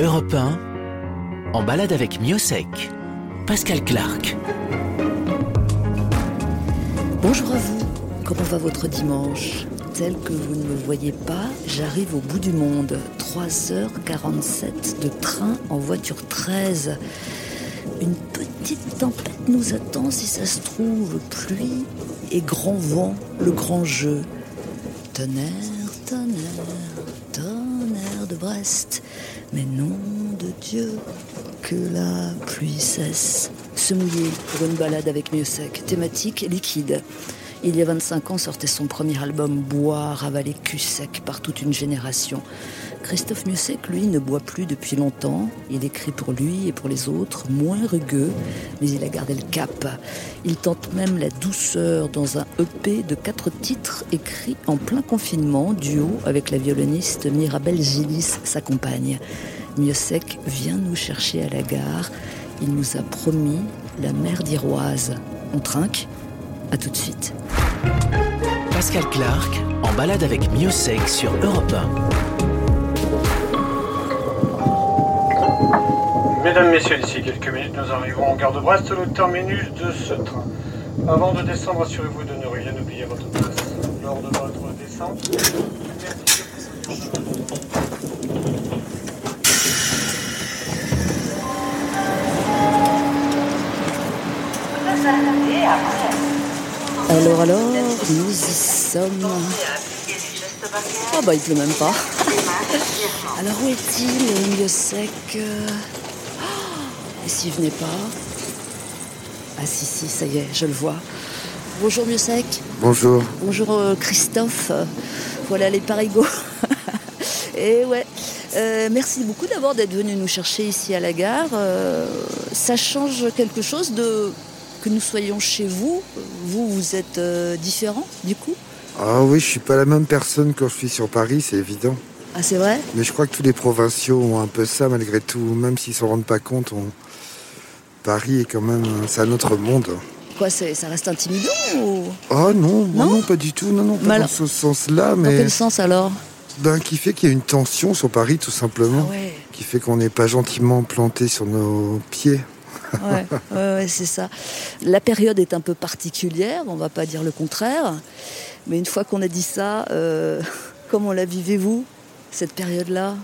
Europe 1, en balade avec Miosec. Pascal Clark. Bonjour à vous, comment va votre dimanche? Tel que vous ne me voyez pas, j'arrive au bout du monde. 3h47 de train en voiture 13. Une petite tempête nous attend si ça se trouve. Pluie et grand vent, le grand jeu. Tonnerre, tonnerre, tonnerre de Brest. Mais nom de Dieu, que la pluie cesse. Se mouiller pour une balade avec sec. Thématique liquide. Il y a 25 ans sortait son premier album Boire, avaler cul sec par toute une génération. Christophe Musek, lui, ne boit plus depuis longtemps. Il écrit pour lui et pour les autres, moins rugueux, mais il a gardé le cap. Il tente même la douceur dans un EP de quatre titres écrits en plein confinement, duo avec la violoniste Mirabelle Gillis, sa compagne. Musek vient nous chercher à la gare. Il nous a promis la mer d'Iroise. On trinque À tout de suite. Pascal Clark en balade avec Miosec sur Europe 1. Mesdames, Messieurs, d'ici quelques minutes, nous arriverons en gare de Brest, le terminus de ce train. Avant de descendre, assurez-vous de ne rien oublier votre place. Lors de votre descente, Alors, alors, nous y sommes. Ah bah il pleut même pas. Alors où est-il, mieux sec Et s'il venait pas Ah si si, ça y est, je le vois. Bonjour mieux sec. Bonjour. Bonjour euh, Christophe. Voilà les parigots. Et ouais. Euh, merci beaucoup d'abord d'être venu nous chercher ici à la gare. Euh, ça change quelque chose de que nous soyons chez vous? Vous, vous êtes différent du coup? Ah oui, je suis pas la même personne quand je suis sur Paris, c'est évident. Ah c'est vrai? Mais je crois que tous les provinciaux ont un peu ça malgré tout, même s'ils s'en rendent pas compte. Paris est quand même, c'est un autre monde. Quoi, ça reste intimidant ou... Oh non, non, pas du tout, non, non, pas dans ce sens-là, mais. Dans quel sens alors? Ben, qui fait qu'il y a une tension sur Paris, tout simplement. Ah ouais. Qui fait qu'on n'est pas gentiment planté sur nos pieds. ouais, ouais c'est ça. La période est un peu particulière, on va pas dire le contraire. Mais une fois qu'on a dit ça, euh, comment la vivez-vous, cette période-là,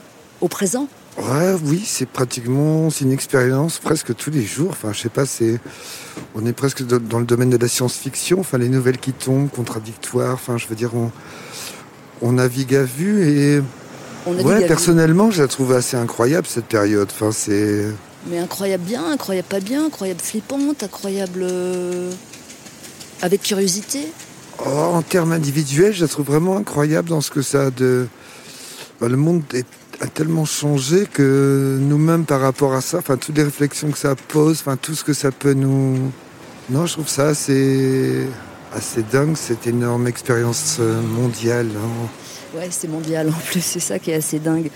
au présent Ouais, oui, c'est pratiquement, c'est une expérience presque tous les jours. Enfin, je sais pas, c'est, on est presque dans le domaine de la science-fiction. Enfin, les nouvelles qui tombent, contradictoires. Enfin, je veux dire, on, on navigue à vue et, ouais, personnellement, je la trouve assez incroyable cette période. Enfin, c'est. Mais incroyable bien, incroyable pas bien, incroyable flippante, incroyable euh, avec curiosité. Oh, en termes individuels, je la trouve vraiment incroyable dans ce que ça a de. Bah, le monde a tellement changé que nous-mêmes, par rapport à ça, enfin, toutes les réflexions que ça pose, enfin, tout ce que ça peut nous. Non, je trouve ça assez, assez dingue, cette énorme expérience euh, mondiale. Hein. Ouais, c'est mondial en plus, c'est ça qui est assez dingue.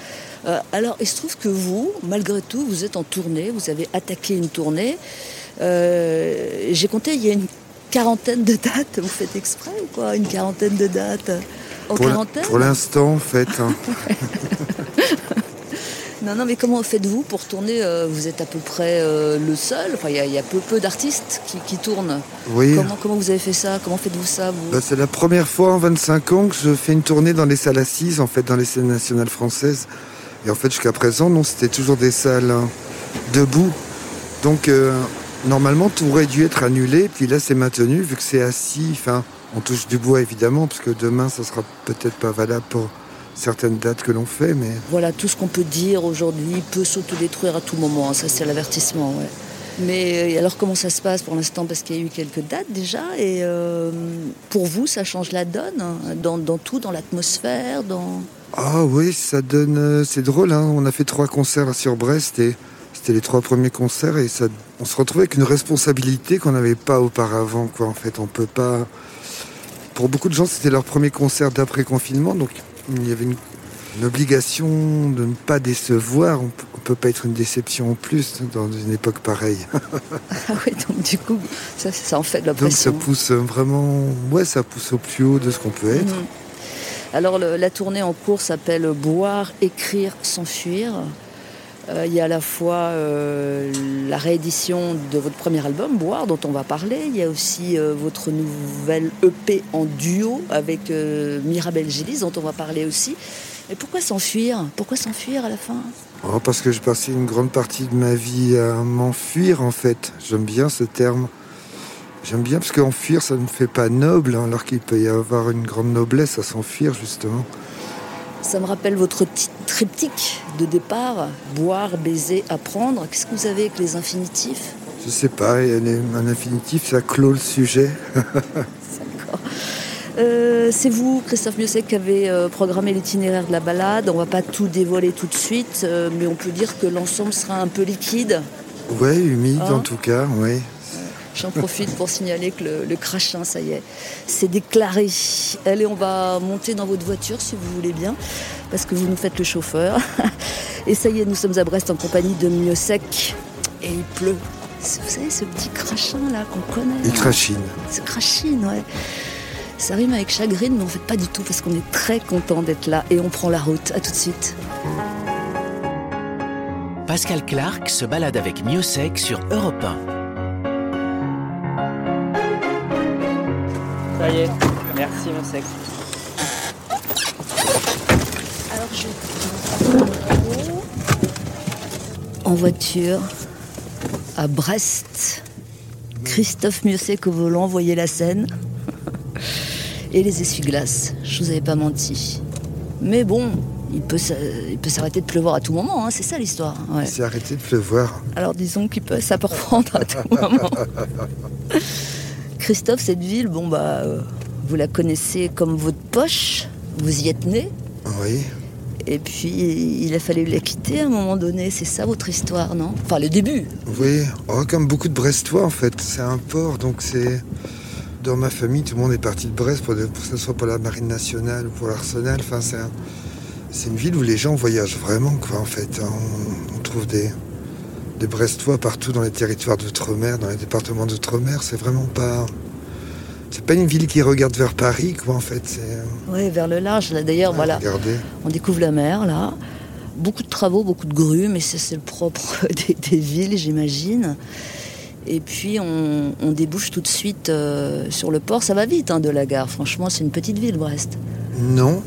Euh, alors, il se trouve que vous, malgré tout, vous êtes en tournée, vous avez attaqué une tournée. Euh, j'ai compté, il y a une quarantaine de dates. Vous faites exprès ou quoi Une quarantaine de dates? Pour l'instant, en fait. Hein. non, non, mais comment faites-vous pour tourner euh, Vous êtes à peu près euh, le seul. Enfin, il y, a peu, peu d'artistes qui, tournent. Oui. Comment, comment vous avez fait ça? Comment faites-vous ça bah, C'est la première fois en 25 ans que je fais une tournée dans les salles assises, en fait, dans les scènes nationales françaises. Et en fait, jusqu'à présent, non, c'était toujours des salles hein, debout. Donc, euh, Normalement, tout aurait dû être annulé, puis là, c'est maintenu, vu que c'est assis. Enfin, on touche du bois, évidemment, parce que demain, ça sera peut-être pas valable pour certaines dates que l'on fait, mais... Voilà, tout ce qu'on peut dire aujourd'hui peut s'autodétruire à tout moment, ça c'est l'avertissement, ouais. Mais euh, alors comment ça se passe pour l'instant? Parce qu'il y a eu quelques dates déjà, et euh, pour vous, ça change la donne, hein, dans, tout, dans l'atmosphère, dans... Ah oui, ça donne... Euh, c'est drôle, hein. on a fait trois concerts sur Brest, et c'était les trois premiers concerts et ça, on se retrouvait avec une responsabilité qu'on n'avait pas auparavant. Quoi. En fait, on peut pas. Pour beaucoup de gens, c'était leur premier concert d'après confinement, donc il y avait une, obligation de ne pas décevoir. On ne peut pas être une déception en plus dans une époque pareille. ah oui, donc du coup, ça, ça en fait de la pression. Donc ça pousse vraiment, ouais, ça pousse au plus haut de ce qu'on peut être. Mhm. Alors la tournée en cours s'appelle Boire, écrire, s'enfuir. Euh, il y a à la fois euh, la réédition de votre premier album, Boire, dont on va parler. Il y a aussi euh, votre nouvelle EP en duo avec Mirabel Gillis, dont on va parler aussi. Mais pourquoi s'enfuir? Pourquoi s'enfuir à la fin? Oh, Parce que j'ai passé une grande partie de ma vie à m'enfuir, en fait. J'aime bien ce terme. J'aime bien parce qu'enfuir, ça ne fait pas noble, hein, alors qu'il peut y avoir une grande noblesse à s'enfuir, justement. Ça me rappelle votre triptyque de départ, boire, baiser, apprendre. Qu'est-ce que vous avez avec les infinitifs? Je sais pas, un infinitif, ça clôt le sujet. D'accord. Euh, c'est vous, Christophe Miosek, qui avez euh, programmé l'itinéraire de la balade. On va pas tout dévoiler tout de suite, euh, mais on peut dire que l'ensemble sera un peu liquide. Oui, humide en hein? tout cas, oui. J'en profite pour signaler que le, crachin, ça y est, c'est déclaré. Allez, on va monter dans votre voiture si vous voulez bien, parce que vous nous faites le chauffeur. Et ça y est, nous sommes à Brest en compagnie de Mieux Sec. Et il pleut. Vous savez, ce petit crachin là qu'on connaît. Il crachine. Ce crachine, ouais. Ça rime avec chagrine, mais en fait pas du tout, parce qu'on est très content d'être là et on prend la route. À tout de suite. Pascal Clark se balade avec Sec sur Europe 1. Merci mon sexe. Alors je en voiture à Brest. Christophe Mieuxec au volant, voyez la scène. Et les essuie-glaces, je vous avais pas menti. Mais bon, il peut, s'arrêter de pleuvoir à tout moment, hein, c'est ça l'histoire. Ouais. Il s'est arrêté de pleuvoir. Alors disons qu'il peut, ça peut reprendre à tout moment. Christophe, cette ville, bon bah, euh, vous la connaissez comme votre poche. Vous y êtes né. Oui. Et puis, il a fallu la quitter à un moment donné. C'est ça votre histoire, non? Enfin, le début. Oui, oh, comme beaucoup de Brestois, en fait. C'est un port, donc c'est. Dans ma famille, tout le monde est parti de Brest, pour, que ce soit pour la Marine nationale ou pour l'Arsenal. Enfin, c'est une ville où les gens voyagent vraiment, quoi, en fait. on trouve des, des Brestois partout dans les territoires d'outre-mer, dans les départements d'outre-mer. C'est vraiment pas. C'est pas une ville qui regarde vers Paris, quoi, en fait. Euh, oui, vers le large. Là, d'ailleurs, voilà. On découvre la mer, là. Beaucoup de travaux, beaucoup de grues, mais c'est le propre des, villes, j'imagine. Et puis, on, débouche tout de suite euh, sur le port. Ça va vite, hein, de la gare. Franchement, c'est une petite ville, Brest. Non,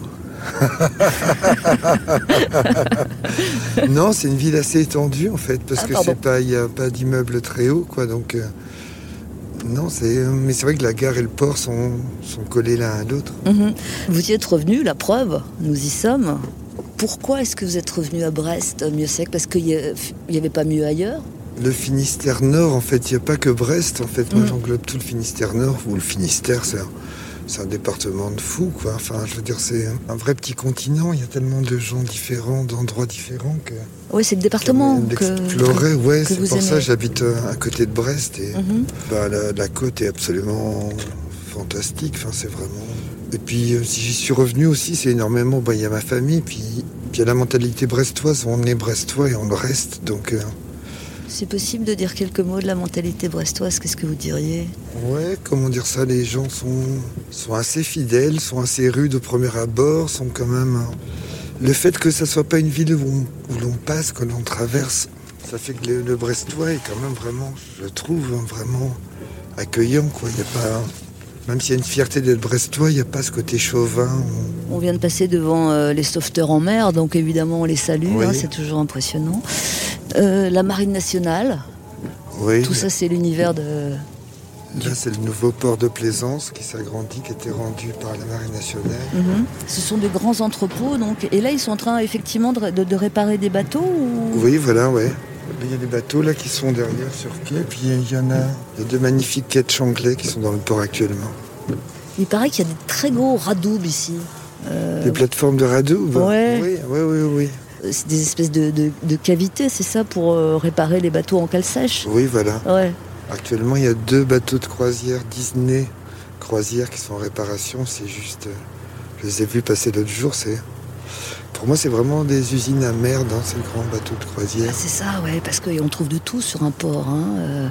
non, c'est une ville assez étendue en fait, parce ah, que c'est pas, il n'y a pas d'immeubles très hauts, quoi. Donc, euh, non, c'est, mais c'est vrai que la gare et le port sont, sont collés l'un à l'autre. Mhm. Vous y êtes revenu, la preuve, nous y sommes. Pourquoi est-ce que vous êtes revenu à Brest, mieux sec Parce qu'il n'y avait pas mieux ailleurs? Le Finistère Nord, en fait, il n'y a pas que Brest. En fait, moi, mhm. j'englobe tout le Finistère Nord, ou le Finistère, c'est c'est un département de fou, quoi. Enfin, je veux dire, c'est un vrai petit continent. Il y a tellement de gens différents, d'endroits différents que. Oui, c'est le département que. Explorer, ouais. C'est pour ça que j'habite euh, à côté de Brest et mhm. bah, la, côte est absolument fantastique. Enfin, c'est vraiment. Et puis, euh, si j'y suis revenu aussi, c'est énormément. Bah, il y a ma famille, puis il y a la mentalité brestoise. On est brestois et on le reste, donc. Euh, c'est possible de dire quelques mots de la mentalité brestoise, qu'est-ce que vous diriez? Ouais, comment dire ça, les gens sont, sont assez fidèles, sont assez rudes au premier abord, sont quand même... Hein. Le fait que ça soit pas une ville où, l'on passe, que l'on traverse, ça fait que le, Brestois est quand même vraiment, je trouve, hein, vraiment accueillant, quoi. Il y a pas... Même s'il y a une fierté d'être brestois, il n'y a pas ce côté chauvin. On vient de passer devant euh, les sauveteurs en mer, donc évidemment on les salue, hein, c'est toujours impressionnant. Euh, la Marine nationale, oui. tout ça c'est l'univers de... Là c'est le nouveau port de Plaisance qui s'agrandit, qui a été rendu par la Marine nationale. Mhm. Ce sont de grands entrepôts, donc, et là ils sont en train effectivement de, réparer des bateaux Oui, voilà, ouais. Il y a des bateaux là qui sont derrière sur quai, puis il y en a, il deux magnifiques quais de Changlais qui sont dans le port actuellement. Il paraît qu'il y a des très gros radoubs ici. Euh, des plateformes de radoubs ouais. Oui, oui, oui, oui. Euh, c'est des espèces de, cavités, c'est ça, pour euh, réparer les bateaux en cale sèche Oui, voilà. Ouais. Actuellement, il y a deux bateaux de croisière Disney croisière qui sont en réparation. C'est juste. Je les ai vus passer l'autre jour. C'est pour moi, c'est vraiment des usines à merde, hein, ces grands bateaux de croisière. Ah, c'est ça, ouais, parce qu'on trouve de tout sur un port. Hein. Euh,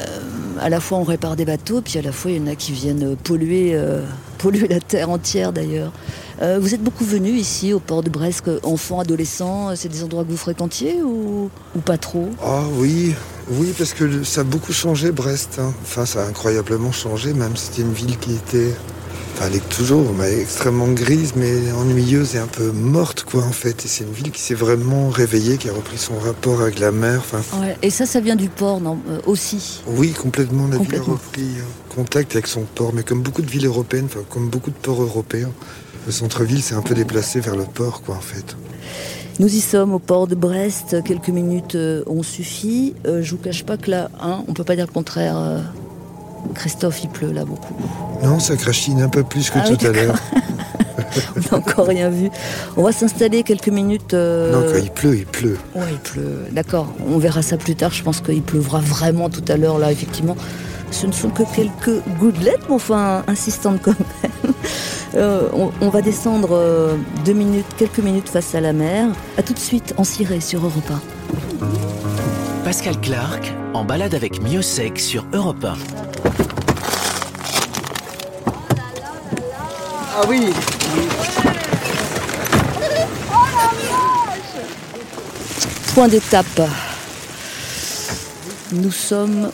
euh, à la fois, on répare des bateaux, puis à la fois, il y en a qui viennent polluer, euh, polluer la terre entière d'ailleurs. Euh, vous êtes beaucoup venu ici au port de Brest, enfant, adolescent, c'est des endroits que vous fréquentiez ou, ou pas trop? Ah oui, oui, parce que ça a beaucoup changé Brest. hein. Enfin, ça a incroyablement changé, même c'était une ville qui était. Enfin, elle est toujours mais extrêmement grise, mais ennuyeuse et un peu morte, quoi, en fait. Et c'est une ville qui s'est vraiment réveillée, qui a repris son rapport avec la mer. Enfin, Ouais, Et ça, ça vient du port, non euh, Aussi. oui, complètement. La ville a repris euh, contact avec son port, mais comme beaucoup de villes européennes, enfin, comme beaucoup de ports européens, le centre-ville s'est un peu déplacé vers le port, quoi, en fait. Nous y sommes au port de Brest, quelques minutes euh, ont suffi. Euh, je vous cache pas que là, hein, on peut pas dire le contraire. Christophe, il pleut là beaucoup. Non, ça crachine un peu plus que Ah oui, tout à l'heure. On n'a encore rien vu. On va s'installer quelques minutes. euh, Non, quand il pleut, il pleut. Ouais, il pleut. D'accord, on verra ça plus tard. Je pense qu'il pleuvra vraiment tout à l'heure, là, effectivement. Ce ne sont que quelques gouttelettes, mais enfin insistantes quand même. Euh, on, on va descendre euh, deux minutes, quelques minutes face à la mer. À tout de suite en ciré sur Europa. Pascal Clark en balade avec Miosec sur Europe 1. Ah oui Point d'étape. Nous sommes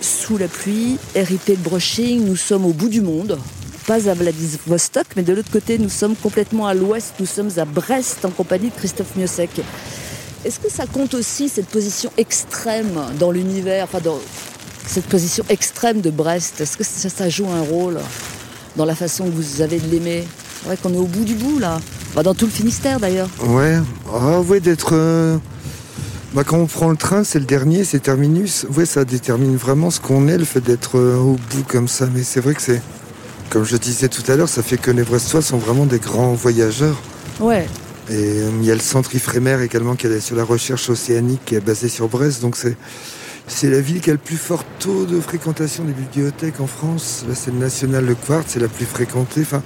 sous la pluie, RIP de brushing, nous sommes au bout du monde. Pas à Vladivostok, mais de l'autre côté, nous sommes complètement à l'ouest, nous sommes à Brest en compagnie de Christophe Miosek. Est-ce que ça compte aussi cette position extrême dans l'univers, enfin dans cette position extrême de Brest? Est-ce que ça, ça joue un rôle dans la façon que vous avez de l'aimer? C'est vrai qu'on est au bout du bout là. Dans tout le Finistère d'ailleurs. Ouais, ah ouais, d'être. euh, Bah, quand on prend le train, c'est le dernier, c'est terminus. Ouais, ça détermine vraiment ce qu'on est, le fait d'être euh, au bout comme ça. Mais c'est vrai que c'est. Comme je disais tout à l'heure, ça fait que les Brestois sont vraiment des grands voyageurs. Ouais, Et euh, il y a le centre Ifremer également qui est sur la recherche océanique qui est basé sur Brest. Donc c'est. C'est la ville qui a le plus fort taux de fréquentation des bibliothèques en France. Là, c'est le national Le Quartz, c'est la plus fréquentée. Enfin,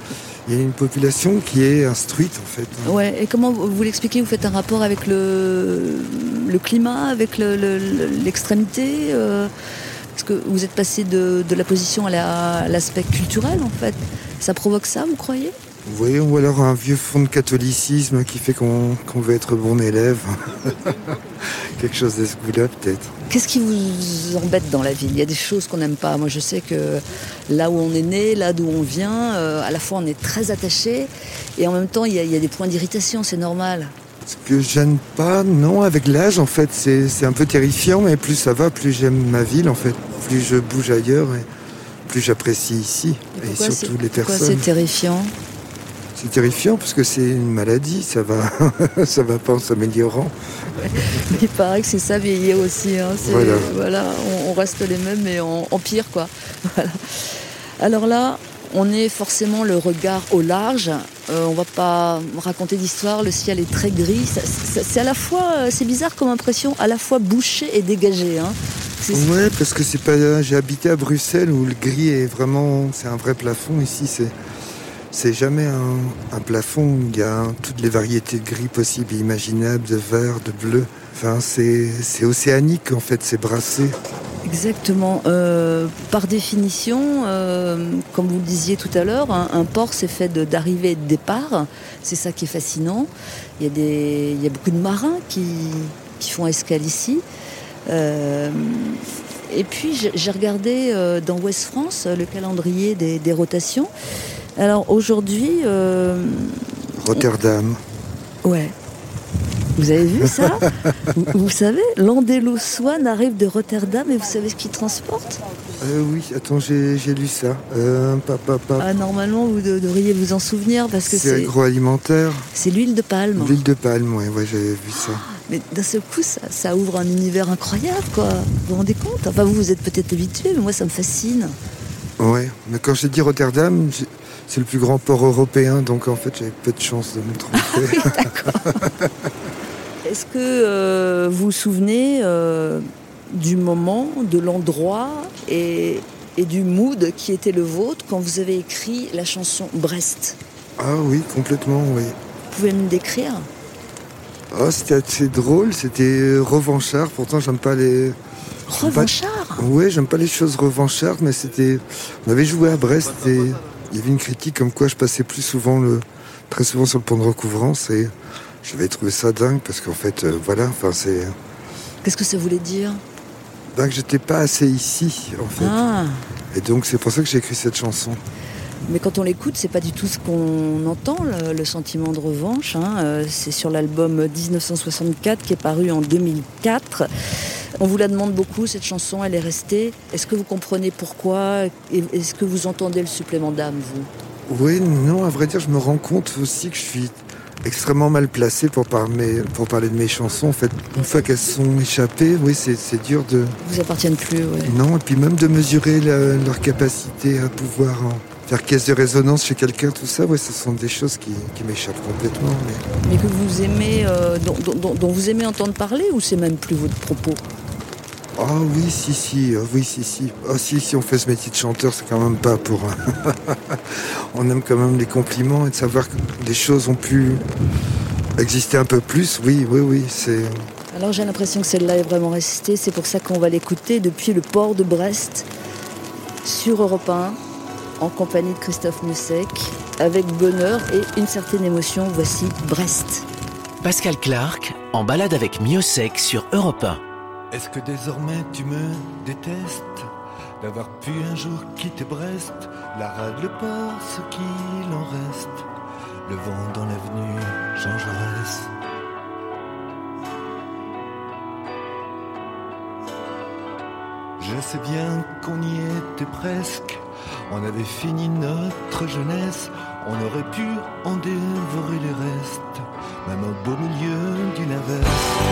il y a une population qui est instruite en fait. Ouais, et comment vous l'expliquez? Vous faites un rapport avec le, le climat, avec le- le- le- l'extrémité euh, Est-ce que vous êtes passé de, de la position à la- à l'aspect culturel en fait Ça provoque ça, vous croyez? Ou alors un vieux fond de catholicisme qui fait qu'on veut être bon élève. Quelque chose de ce goût-là, peut-être. Qu'est-ce qui vous embête dans la ville? Il y a des choses qu'on n'aime pas. Moi, je sais que là où on est né, là d'où on vient, euh, à la fois on est très attaché et en même temps il y a, il y a des points d'irritation, c'est normal. Ce que j'aime pas, non, avec l'âge, en fait, c'est un peu terrifiant, mais plus ça va, plus j'aime ma ville, en fait. Plus je bouge ailleurs, et plus j'apprécie ici. Et, Pourquoi c'est- surtout les pourquoi personnes. c'est terrifiant? C'est terrifiant parce que c'est une maladie, ça va, ça va pas en s'améliorant. Il paraît que c'est ça vieillir aussi. hein. Voilà. voilà, on, on reste les mêmes mais en, en pire quoi. Voilà. Alors là, on est forcément le regard au large. Euh, on va pas raconter d'histoire. Le ciel est très gris. C'est à la fois, euh, c'est bizarre comme impression, à la fois bouché et dégagé. hein. Ouais, parce que c'est pas. J'ai habité à Bruxelles où le gris est vraiment. C'est un vrai plafond. Ici, c'est. C'est jamais un, plafond il y a toutes les variétés de gris possibles et imaginables, de vert, de bleu. Enfin, c'est océanique en fait, c'est brassé. Exactement. Euh, par définition, euh, comme vous le disiez tout à l'heure, un, port c'est fait d'arrivée et de départ. C'est ça qui est fascinant. Il y a, beaucoup de marins qui, font escale ici. Euh, et puis j'ai regardé dans Ouest France le calendrier des rotations. Alors aujourd'hui, euh, Rotterdam. ouais. Vous avez vu ça vous, vous savez, l'Andelo Swan arrive de Rotterdam et vous savez ce qu'il transporte Euh, oui, attends, j'ai lu ça. Euh, pa, pa, pa. Ah, normalement, vous de- devriez vous en souvenir parce que c'est c'est agroalimentaire. c'est l'huile de palme. L'huile de palme, ouais, ouais j'avais vu ça. Mais d'un seul coup, ça, ça ouvre un univers incroyable, quoi. Vous vous rendez compte? Enfin, vous, vous êtes peut-être habitué, mais moi, ça me fascine. Ouais, mais quand j'ai dit Rotterdam, c'est le plus grand port européen, donc en fait j'avais peu de chance de me tromper. Est-ce que euh, vous vous souvenez euh, du moment, de l'endroit et, et du mood qui était le vôtre quand vous avez écrit la chanson Brest? Ah oui, complètement, oui. Vous pouvez me décrire? Ah, c'était assez drôle, c'était revanchard, pourtant j'aime pas les... Revanchard? Ouais, j'aime pas les choses revanchardes, mais c'était... On avait joué à Brest et il y avait une critique comme quoi je passais plus souvent le, très souvent sur le pont de recouvrance et j'avais trouvé ça dingue parce qu'en fait, euh, voilà, enfin c'est Qu'est-ce que ça voulait dire? dingue, j'étais pas assez ici en fait. Ah, Et donc c'est pour ça que j'ai écrit cette chanson. Mais quand on l'écoute, c'est pas du tout ce qu'on entend, le, le sentiment de revanche. hein. Euh, C'est sur l'album 1964 qui est paru en 2004. On vous la demande beaucoup, cette chanson, elle est restée. Est-ce que vous comprenez pourquoi Est-ce que vous entendez le supplément d'âme, vous? Oui, non, à vrai dire, je me rends compte aussi que je suis extrêmement mal placé pour parler, pour parler de mes chansons. En fait, une fois qu'elles sont échappées, oui, c'est dur de. Vous appartiennent plus, ouais. Non, et puis même de mesurer la- leur capacité à pouvoir faire caisse de résonance chez quelqu'un, tout ça, ouais, ce sont des choses qui, qui m'échappent complètement. Mais... Mais que vous aimez, euh, dont, dont- dont- dont vous aimez entendre parler, ou c'est même plus votre propos? Ah oui, si, si, euh, oui, si, si. Ah si, si on fait ce métier de chanteur, c'est quand même pas pour... on aime quand même les compliments et de savoir que des choses ont pu exister un peu plus. Oui, oui, oui, c'est... Alors j'ai l'impression que celle-là est vraiment restée, c'est pour ça qu'on va l'écouter depuis le port de Brest, sur Europe 1, en compagnie de Christophe Musek, avec bonheur et une certaine émotion. Voici Brest. Pascal Clark en balade avec Miosec sur Europe 1. Est-ce que désormais tu me détestes d'avoir pu un jour quitter Brest, la rade, le port, ce qu'il en reste, le vent dans l'avenue Jean Jaurès Je sais bien qu'on y était presque, on avait fini notre jeunesse, on aurait pu en dévorer les restes, même au beau milieu d'une averse.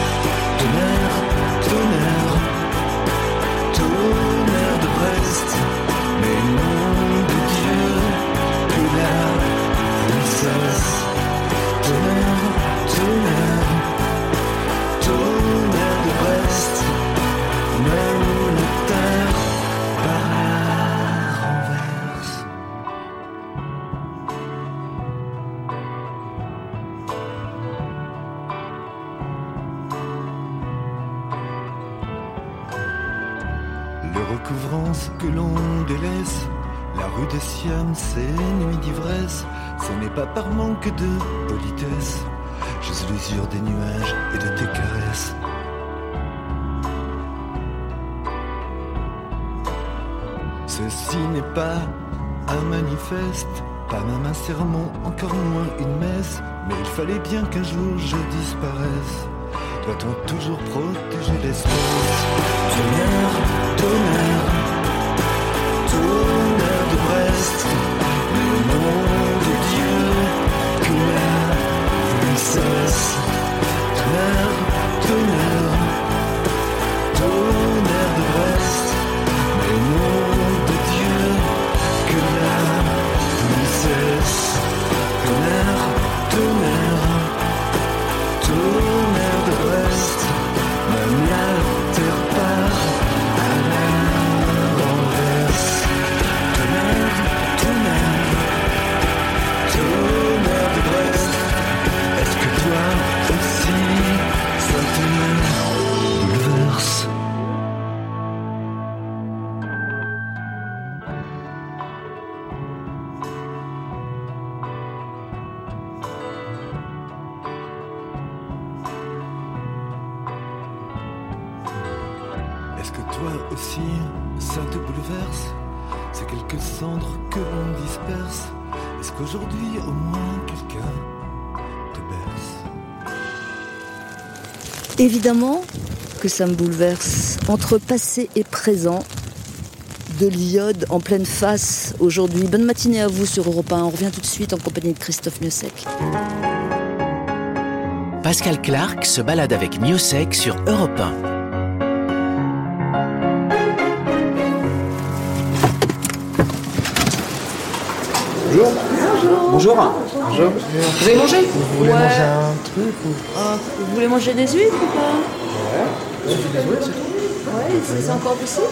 Des Siam, c'est nuit d'ivresse, ce n'est pas par manque de politesse, juste l'usure des nuages et de tes caresses. Ceci n'est pas un manifeste, pas même un sermon, encore moins une messe, mais il fallait bien qu'un jour je disparaisse. Doit-on toujours protéger l'espèce? Évidemment que ça me bouleverse. Entre passé et présent, de l'iode en pleine face aujourd'hui. Bonne matinée à vous sur Europe 1. On revient tout de suite en compagnie de Christophe Miosek. Pascal Clark se balade avec Miosec sur Europe 1. Bonjour. Bonjour. Vous avez mangé Vous voulez manger un truc Vous voulez manger des huîtres ou pas Ouais, c'est c'est encore possible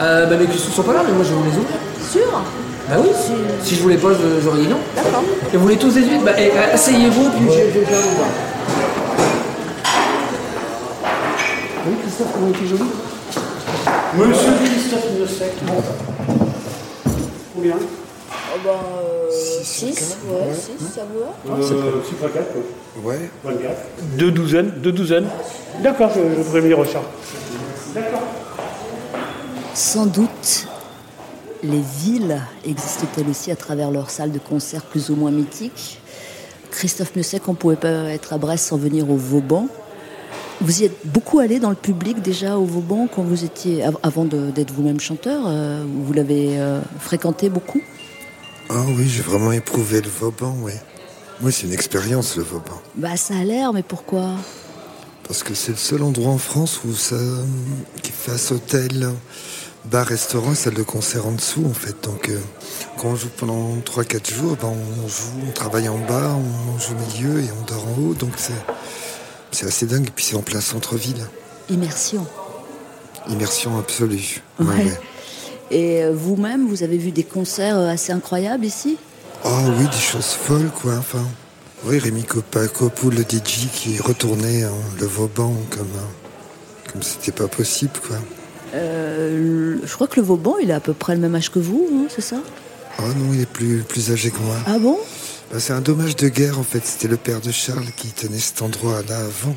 euh, bah, Mes cuissons sont pas là, mais moi je vous les ouvre. Sûr Bah oui, si, si je voulais pas, je- j'aurais dit non. D'accord. Et vous voulez tous des huîtres Bah eh, euh, asseyez-vous, puis je, je, vous. Oui, Christophe, comment est-il joli Monsieur Christophe Miosek. Combien? Oh bah, 6, Six, ouais, ouais. 6, ça vous va Euh, six fois quatre, quoi. Ouais. Vingt-quatre. Deux douzaines, deux douzaines. D'accord, je, je venir Richard. Sans doute, les villes existent-elles aussi à travers leurs salles de concert plus ou moins mythiques? Christophe Musset, on ne pouvait pas être à Brest sans venir au Vauban. Vous y êtes beaucoup allé dans le public déjà au Vauban quand vous étiez, av- avant d'être vous-même chanteur, euh, vous l'avez euh, fréquenté beaucoup? Ah oui, j'ai vraiment éprouvé le Vauban, oui. Oui, c'est une expérience, le Vauban. Bah ça a l'air, mais pourquoi? Parce que c'est le seul endroit en France où ça, qui fasse hôtel, bar, restaurant, salle de concert en dessous, en fait. Donc, euh, quand on joue pendant 3-4 jours, ben, on joue, on travaille en bas, on joue au milieu et on dort en haut. Donc, c'est, c'est assez dingue. Et puis, c'est en plein centre-ville. Immersion. Immersion absolue. Ouais. Et euh, vous-même, vous avez vu des concerts euh, assez incroyables ici? Oh oui, des choses folles, quoi. Enfin, oui, Rémi Copa- Copoul, le DJ, qui retournait hein, le Vauban comme, euh, comme c'était pas possible, quoi. Euh, Je crois que le Vauban, il a à peu près le même âge que vous, hein, c'est ça? Oh non, il est plus, plus âgé que moi. Ah bon? Bah, c'est un dommage de guerre en fait. C'était le père de Charles qui tenait cet endroit-là avant.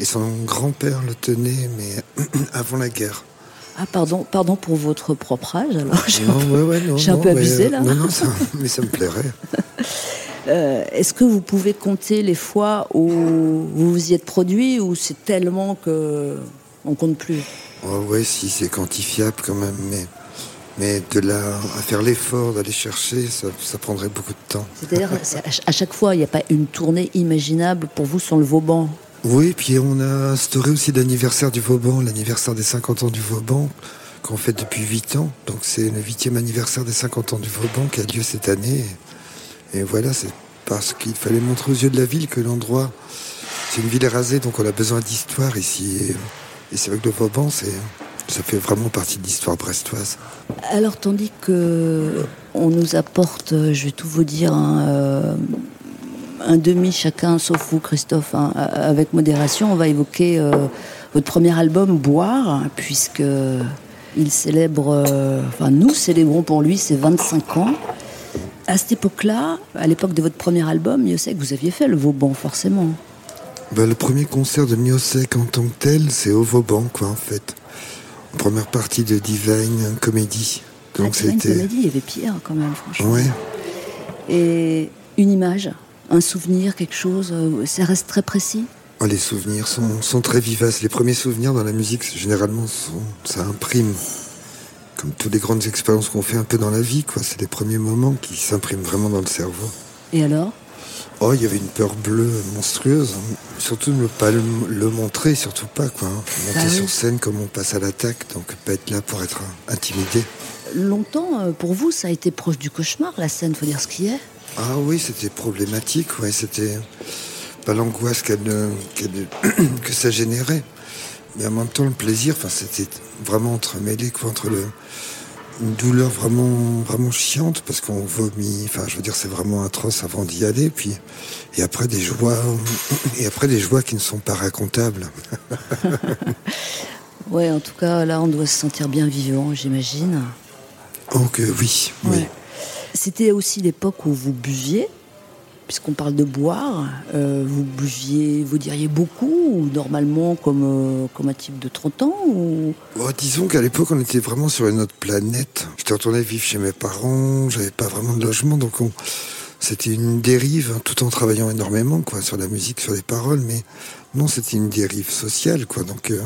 Et son grand-père le tenait, mais avant la guerre. Ah pardon, pardon pour votre propre âge alors. j'ai un peu- ouais, ouais, non, j'ai un non, peu mais, abusé, là. Non, non, ça, mais ça me plairait. Euh, Est-ce que vous pouvez compter les fois où vous vous y êtes produit ou c'est tellement que on compte plus? Oh, ouais, si, c'est quantifiable quand même, mais, mais de là à faire l'effort d'aller chercher, ça, ça prendrait beaucoup de temps. C'est-à-dire à chaque fois, il n'y a pas une tournée imaginable pour vous sans le Vauban? Oui, puis on a instauré aussi l'anniversaire du Vauban, l'anniversaire des 50 ans du Vauban, qu'on fait depuis 8 ans. Donc c'est le huitième anniversaire des 50 ans du Vauban qui a lieu cette année. Et, voilà, c'est parce qu'il fallait montrer aux yeux de la ville que l'endroit, c'est une ville rasée, donc on a besoin d'histoire ici. Et, c'est vrai que le Vauban, c'est, ça fait vraiment partie de l'histoire brestoise. Alors tandis que on nous apporte, je vais tout vous dire, un, euh, un demi chacun, sauf vous Christophe, hein, avec modération, on va évoquer euh, votre premier album Boire, puisque il célèbre, euh, enfin nous célébrons pour lui ses 25 ans. À cette époque-là, à l'époque de votre premier album, que vous aviez fait le Vauban forcément. Ben, le premier concert de Miosek en tant que tel, c'est au Vauban, quoi, en fait. En première partie de Divine Comedy. Donc ah, Divine c'était. Comedy, il y avait Pierre quand même, franchement. Ouais. Et une image, un souvenir, quelque chose, euh, ça reste très précis? Oh, les souvenirs sont, sont très vivaces. Les premiers souvenirs dans la musique, généralement, sont- ça imprime. Comme toutes les grandes expériences qu'on fait un peu dans la vie, quoi. C'est les premiers moments qui s'impriment vraiment dans le cerveau. Et alors? Oh, il y avait une peur bleue monstrueuse. Surtout ne pas le, le montrer, surtout pas, quoi. hein. Monter Ah oui. sur scène comme on passe à l'attaque, donc pas être là pour être intimidé. Longtemps, euh, pour vous, ça a été proche du cauchemar, la scène, faut dire ce qui est. Ah oui, c'était problématique, ouais, c'était pas l'angoisse qu'elle, euh, qu'elle- que ça générait, mais en même temps le plaisir, enfin c'était vraiment entremêlé, quoi, entre le, une douleur vraiment, vraiment chiante, parce qu'on vomit, enfin je veux dire c'est vraiment atroce avant d'y aller, puis et après des joies, et après des joies qui ne sont pas racontables. Ouais, en tout cas, là, on doit se sentir bien vivant, j'imagine. Oh que oui, oui. C'était aussi l'époque où vous buviez, puisqu'on parle de boire. euh, vous buviez, vous diriez beaucoup, ou normalement comme, euh, comme un type de 30 ans ou... Oh, disons qu'à l'époque, on était vraiment sur une autre planète. J'étais retourné vivre chez mes parents, j'avais pas vraiment de logement, donc on... c'était une dérive, hein, tout en travaillant énormément, quoi, sur la musique, sur les paroles, mais non, c'était une dérive sociale, quoi. Donc, euh,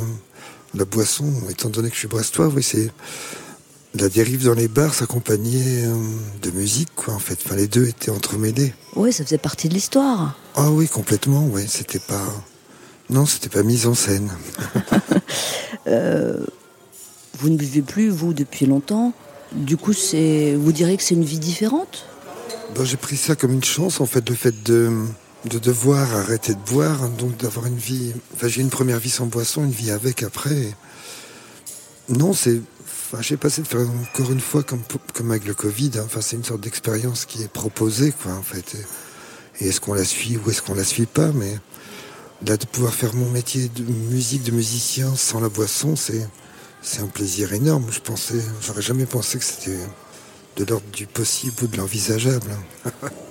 la boisson, étant donné que je suis brestois, oui, c'est la dérive dans les bars s'accompagnait euh, de musique, quoi, en fait. Enfin, les deux étaient entremêlés. Ouais, ça faisait partie de l'histoire. Ah oui, complètement, ouais. C'était pas, non, c'était pas mis en scène. Vous ne buvez plus, vous, depuis longtemps. Du coup, c'est, vous direz que c'est une vie différente? Bon, j'ai pris ça comme une chance, en fait, le fait de, de devoir arrêter de boire, hein, donc d'avoir une vie. Enfin, j'ai une première vie sans boisson, une vie avec après. Non, c'est. Enfin, je sais pas, c'est de faire encore une fois comme, comme avec le Covid. hein. Enfin, c'est une sorte d'expérience qui est proposée, quoi, en fait. Et, et est-ce qu'on la suit ou est-ce qu'on la suit pas Mais là, de pouvoir faire mon métier de musique, de musicien sans la boisson, c'est. C'est un plaisir énorme. Je pensais, j'aurais jamais pensé que c'était de l'ordre du possible ou de l'envisageable.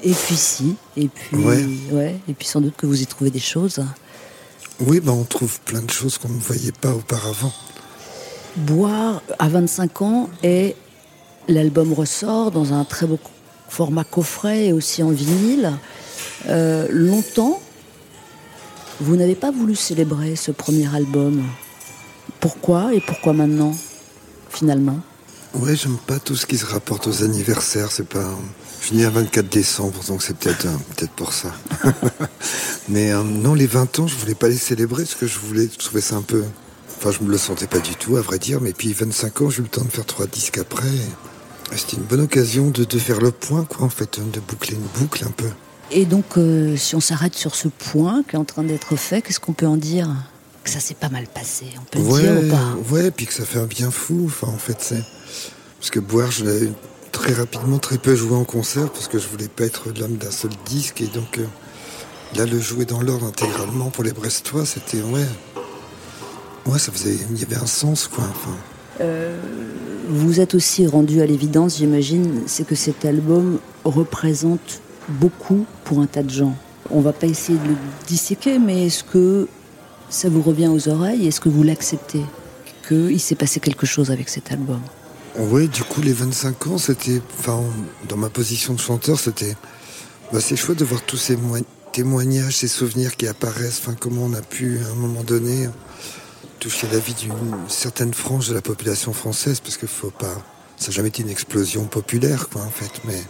Et puis si, et puis Ouais. ouais, et puis sans doute que vous y trouvez des choses. Oui, ben on trouve plein de choses qu'on ne voyait pas auparavant. Boire à 25 ans et l'album ressort dans un très beau format coffret et aussi en vinyle. Euh, longtemps, vous n'avez pas voulu célébrer ce premier album. Pourquoi et pourquoi maintenant, finalement? Ouais, j'aime pas tout ce qui se rapporte aux anniversaires. C'est pas. Je né à 24 décembre, donc c'est peut-être peut-être pour ça. Mais euh, non, les 20 ans, je voulais pas les célébrer parce que je voulais. Je trouvais ça un peu. Enfin, je me le sentais pas du tout, à vrai dire. Mais puis 25 ans, j'ai eu le temps de faire trois disques après. C'était une bonne occasion de, de faire le point, quoi, en fait, de boucler une boucle un peu. Et donc, euh, si on s'arrête sur ce point qui est en train d'être fait, qu'est-ce qu'on peut en dire Que ça s'est pas mal passé, on peut le dire ou pas? ouais, puis que ça fait un bien fou. Enfin, en fait, c'est parce que boire, je l'avais très rapidement, très peu joué en concert parce que je voulais pas être l'homme d'un seul disque et donc euh, là, le jouer dans l'ordre intégralement pour les Brestois, c'était ouais, ouais, ça faisait, il y avait un sens quoi. Enfin, Vous êtes aussi rendu à l'évidence, j'imagine, c'est que cet album représente beaucoup pour un tas de gens. On va pas essayer de le disséquer, mais est-ce que ça vous revient aux oreilles? Est-ce que vous l'acceptez? Qu'il s'est passé quelque chose avec cet album? Ouais, du coup, les 25 ans, c'était, enfin, dans ma position de chanteur, c'était, bah, c'est chouette de voir tous ces moi- témoignages, ces souvenirs qui apparaissent. Enfin, comment on a pu, à un moment donné, toucher la vie d'une certaine frange de la population française, parce qu'il faut pas, ça n'a jamais été une explosion populaire, quoi, en fait, mais,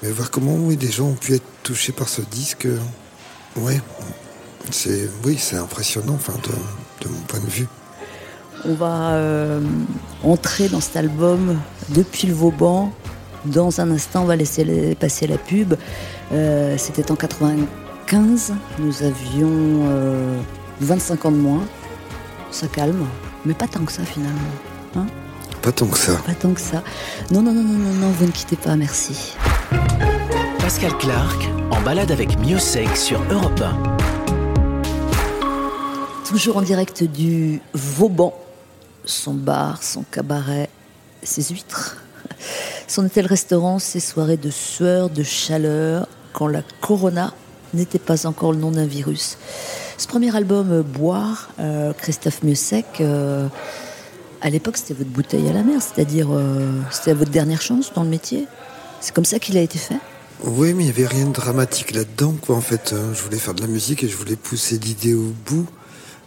mais voir comment, oui, des gens ont pu être touchés par ce disque, euh, ouais, c'est, oui, c'est impressionnant, enfin, de, de mon point de vue. On va euh, entrer dans cet album depuis le Vauban. Dans un instant, on va laisser passer la pub. Euh, C'était en 95. Nous avions euh, 25 ans de moins. Ça calme, mais pas tant que ça finalement. Pas tant que ça. Pas tant que ça. Non, non, non, non, non, non, vous ne quittez pas, merci. Pascal Clark en balade avec Miosec sur Europe 1. Toujours en direct du Vauban. Son bar, son cabaret, ses huîtres. Son hôtel-restaurant, ses soirées de sueur, de chaleur, quand la corona n'était pas encore le nom d'un virus. Ce premier album, euh, Boire, euh, Christophe Mieusec, euh, à l'époque, c'était votre bouteille à la mer, c'est-à-dire c'était votre dernière chance dans le métier. C'est comme ça qu'il a été fait? Oui, mais il n'y avait rien de dramatique là-dedans, quoi. En fait, Euh, je voulais faire de la musique et je voulais pousser l'idée au bout.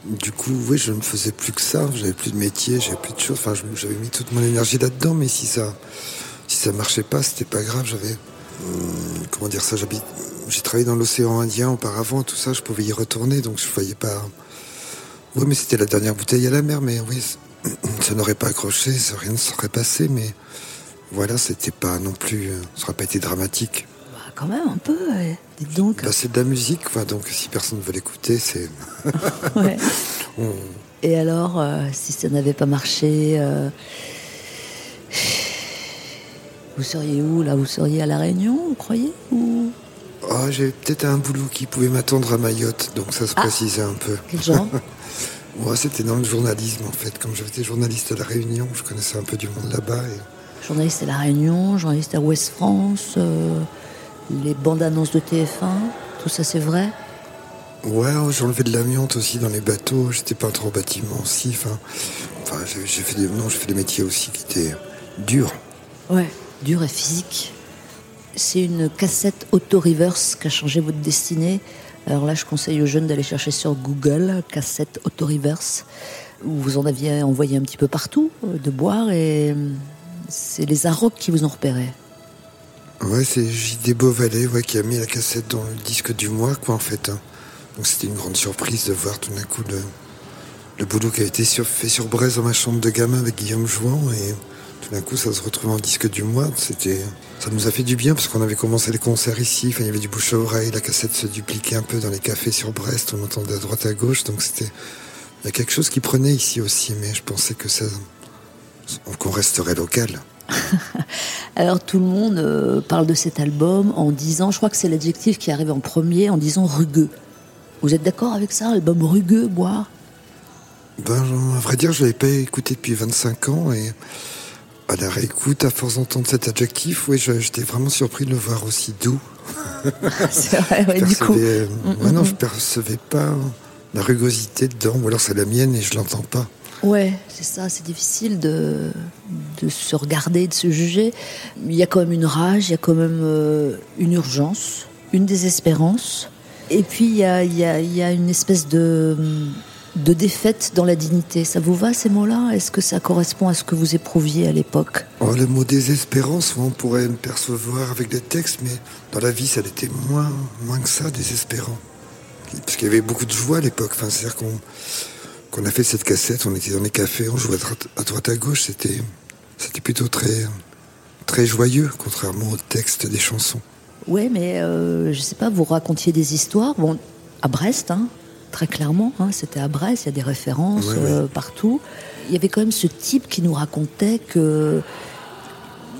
Du coup, oui, je ne faisais plus que ça. J'avais plus de métier, j'avais plus de choses. Enfin, j'avais mis toute mon énergie là-dedans, mais si ça, si ça marchait pas, c'était pas grave. J'avais, comment dire ça, j'habite, j'ai travaillé dans l'océan Indien auparavant, tout ça, je pouvais y retourner, donc je voyais pas. Oui, mais c'était la dernière bouteille à la mer, mais oui, ça n'aurait pas accroché, ça, rien ne serait passé, mais voilà, c'était pas non plus, euh, ça n'aurait pas été dramatique. Bah, Quand même, un peu, ouais. dites donc. Bah, c'est de la musique, quoi, donc si personne ne veut l'écouter, c'est. Ouais. on- Et alors, euh, si ça n'avait pas marché, euh, vous seriez où là? Vous seriez à La Réunion, vous croyez Ou? Oh, j'ai peut-être un boulot qui pouvait m'attendre à Mayotte, donc ça se Ah. précisait un peu. quel genre? Moi, c'était dans le journalisme, en fait. Comme j'étais journaliste à La Réunion, je connaissais un peu du monde là-bas. Et... Journaliste à La Réunion, journaliste à Ouest France, euh, les bandes annonces de TF1, tout ça c'est vrai? Ouais, oh, j'enlevais de l'amiante aussi dans les bateaux. J'étais peintre en bâtiment aussi. Enfin, enfin j'ai j'ai fait des... Non, j'ai fait des métiers aussi qui étaient durs. Ouais, et physique. C'est une cassette auto-reverse qui a changé votre destinée. Alors là, je conseille aux jeunes d'aller chercher sur Google cassette auto-reverse. Vous en aviez envoyé un petit peu partout euh, de boire et euh, c'est les Arocs qui vous ont repéré. Ouais, c'est J.D. Beauvalet ouais, qui a mis la cassette dans le disque du mois, quoi, en fait. hein. Donc c'était une grande surprise de voir tout d'un coup le, le boulot qui a été fait sur Brest dans ma chambre de gamin avec Guillaume Jouan. Et tout d'un coup, ça se retrouve en disque du mois. C'était, ça nous a fait du bien parce qu'on avait commencé les concerts ici. Enfin, il y avait du bouche à oreille. La cassette se dupliquait un peu dans les cafés sur Brest. On entendait à droite à gauche. Donc c'était, il y a quelque chose qui prenait ici aussi. Mais je pensais que ça, qu'on resterait local. Alors tout le monde euh, parle de cet album en disant, je crois que c'est l'adjectif qui arrive en premier, en disant rugueux. Vous êtes d'accord avec ça, album rugueux, boire? Ben, à vrai dire, je l'avais pas écouté depuis 25 ans et À la réécoute, à force d'entendre cet adjectif, oui, j'étais vraiment surpris de le voir aussi doux. C'est vrai, ouais, du coup. percevais- Mm, ouais, non, mm, je percevais pas la rugosité dedans, ou alors c'est la mienne et je l'entends pas. Ouais, c'est ça, c'est difficile de, de se regarder, de se juger. Il y a quand même une rage, il y a quand même euh, une urgence, une désespérance. Et puis il y a, il y a- il y a une espèce de, de défaite dans la dignité. Ça vous va ces mots-là? Est-ce que ça correspond à ce que vous éprouviez à l'époque? Oh, le mot désespérance, on pourrait me percevoir avec des textes, mais dans la vie, ça l'était moins, moins que ça, désespérant. Parce qu'il y avait beaucoup de joie à l'époque. Enfin, c'est-à-dire qu'on a fait cette cassette, on était dans les cafés, on jouait à droite à, gauche, c'était c'était plutôt très, très joyeux, contrairement au texte des chansons. Ouais, mais euh, je sais pas, vous racontiez des histoires. Bon, à Brest, hein, très clairement, hein, c'était à Brest, il y a des références euh, partout. Il y avait quand même ce type qui nous racontait que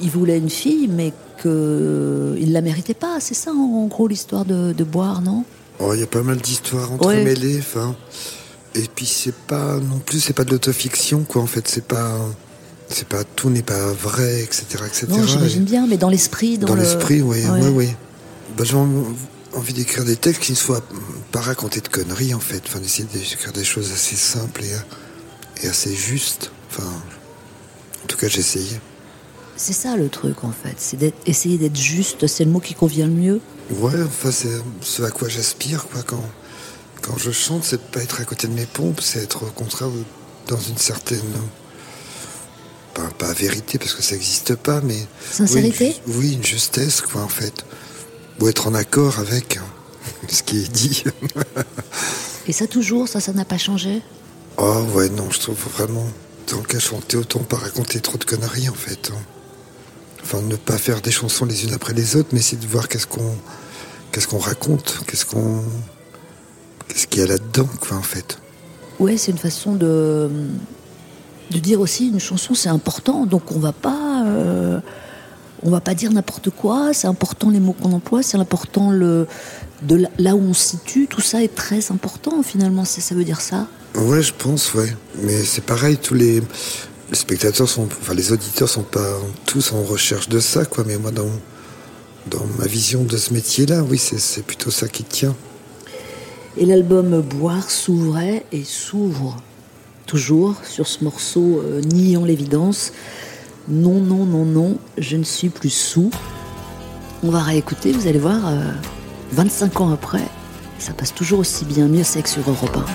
il voulait une fille, mais que il la méritait pas. C'est ça, en gros, l'histoire de, de boire, non? Oh, il y a pas mal d'histoires entremêlées, enfin. Et puis c'est pas non plus, c'est pas de l'autofiction, quoi. En fait, c'est pas, c'est pas tout n'est pas vrai, etc., etc. Non, j'imagine bien, mais dans l'esprit, dans, Dans le- l'esprit, oui, oui, oui. Envie d'écrire des textes qui ne soient pas racontés de conneries, en fait. Enfin, d'essayer d'écrire des choses assez simples et, et assez justes. Enfin, en tout cas, j'essayais. C'est ça le truc, en fait. C'est d'être- essayer d'être juste. C'est le mot qui convient le mieux. Ouais, enfin, c'est ce à quoi j'aspire, quoi. Quand, quand je chante, c'est de pas être à côté de mes pompes, c'est être au contraire dans une certaine. Pas, pas vérité, parce que ça n'existe pas, mais. Sincérité oui une, oui, une justesse, quoi, en fait. Ou être en accord avec hein, ce qui est dit. Et ça, toujours, ça, ça n'a pas changé? Oh ouais, non, je trouve vraiment, tant qu'à chanter, autant pas raconter trop de conneries en fait. hein. Enfin, ne pas faire des chansons les unes après les autres, mais essayer de voir qu'est-ce qu'on qu'est-ce qu'on raconte, qu'est-ce qu'on qu'est-ce qu'il y a là-dedans, quoi, en fait. Ouais, c'est une façon de, de dire aussi une chanson, c'est important. Donc on va pas, euh, on va pas dire n'importe quoi. C'est important les mots qu'on emploie, c'est important le de là, où on se situe. Tout ça est très important finalement. Ça veut dire ça. Ouais, je pense, ouais. Mais c'est pareil, tous les, les spectateurs sont, enfin les auditeurs sont pas tous en recherche de ça, quoi. Mais moi, dans dans ma vision de ce métier-là, oui, c'est c'est plutôt ça qui tient. Et l'album Boire s'ouvrait et s'ouvre toujours sur ce morceau euh, niant l'évidence. Non, non, non, non, je ne suis plus sous. On va réécouter, vous allez voir, euh, 25 ans après, ça passe toujours aussi bien, mieux sec sur Europe 1.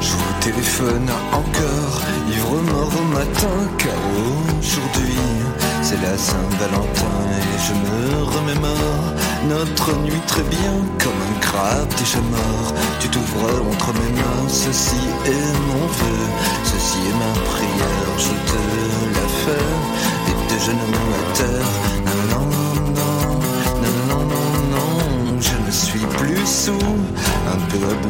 Je vous téléphone encore, ivre mort au matin, car aujourd'hui c'est la Saint-Valentin et je me remémore notre nuit très bien comme un crabe déjà mort. Tu t'ouvres entre mes mains, ceci est mon vœu, ceci est ma prière, je te la fais, de genoux à terre. Non, non, non, non, non, non, je ne suis plus sous, un peu à bout.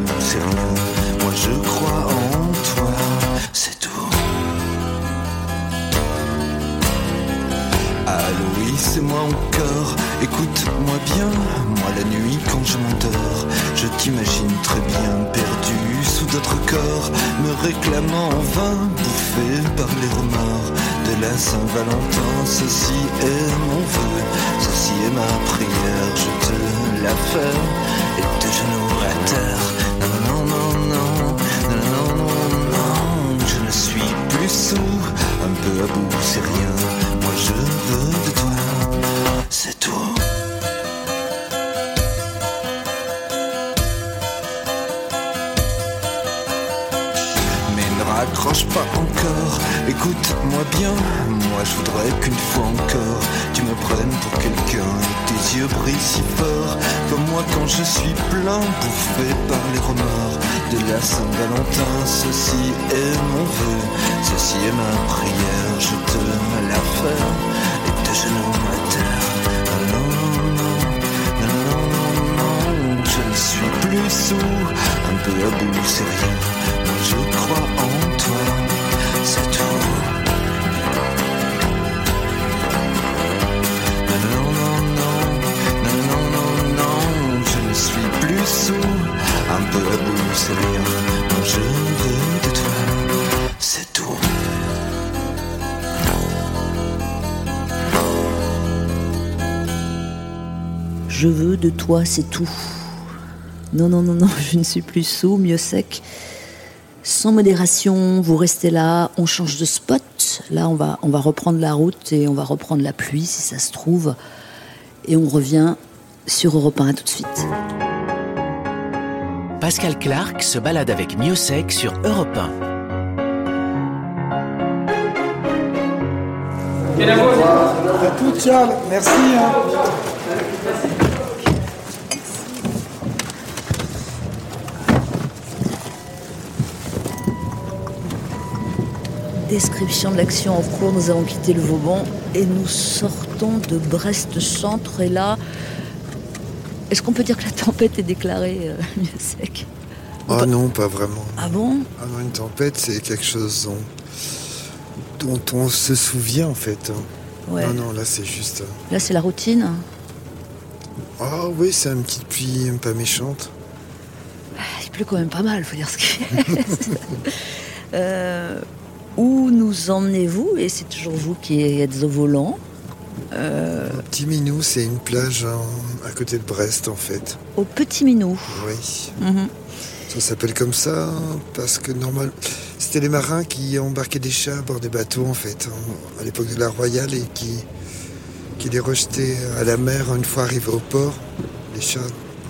Moi je crois en toi, c'est tout. Allô, oui, c'est moi encore. Écoute-moi bien, moi la nuit quand je m'endors, je t'imagine très bien perdu sous d'autres corps, me réclamant en vain, bouffé par les remords de la Saint-Valentin. Ceci est mon vœu, ceci est ma prière, je te la fais, et de genoux à terre. Non, non, non, non, non, non, non, non, je ne suis plus sous, un peu à bout, c'est rien. Je veux de toi, c'est tout. Ne raccroche pas encore, écoute-moi bien. Moi je voudrais qu'une fois encore tu me prennes pour quelqu'un. Et tes yeux brillent si fort, comme moi quand je suis plein, bouffé par les remords de la Saint-Valentin. Ceci est mon vœu, ceci est ma prière. Je te la fais et tes genoux à terre. Non, non, je ne suis plus sous, un peu à bout, c'est rien. Moi je crois en je veux de toi, c'est tout. Non, non, non, non, je ne suis plus sous, mieux sec. Sans modération, vous restez là, on change de spot. Là, on va, on va reprendre la route et on va reprendre la pluie si ça se trouve. Et on revient sur Europe 1, à tout de suite. Pascal Clark se balade avec Miosec sur Europe 1. À tout, Charles. Merci. Description de l'action en cours, nous avons quitté le Vauban et nous sortons de Brest-Centre. Et là, est-ce qu'on peut dire que la tempête est déclarée, euh, mieux sec? Ah non, pas vraiment. Ah bon? Ah non, une tempête, c'est quelque chose dont, dont on se souvient en fait. hein. Ouais. Non, non, là c'est juste. euh, Là, c'est la routine. Ah oui, c'est une petite pluie pas méchante. Ah, Il pleut quand même pas mal, faut dire ce qui est. Euh, où nous emmenez-vous? Et c'est toujours vous qui êtes au volant. Euh, Petit Minou, c'est une plage en- à côté de Brest en fait. au Petit Minou. Oui. Mhm. Ça s'appelle comme ça parce que normal, c'était les marins qui embarquaient des chats à bord des bateaux en fait, en- à l'époque de la Royale et qui, qui les rejetaient à la mer une fois arrivés au port. Les chats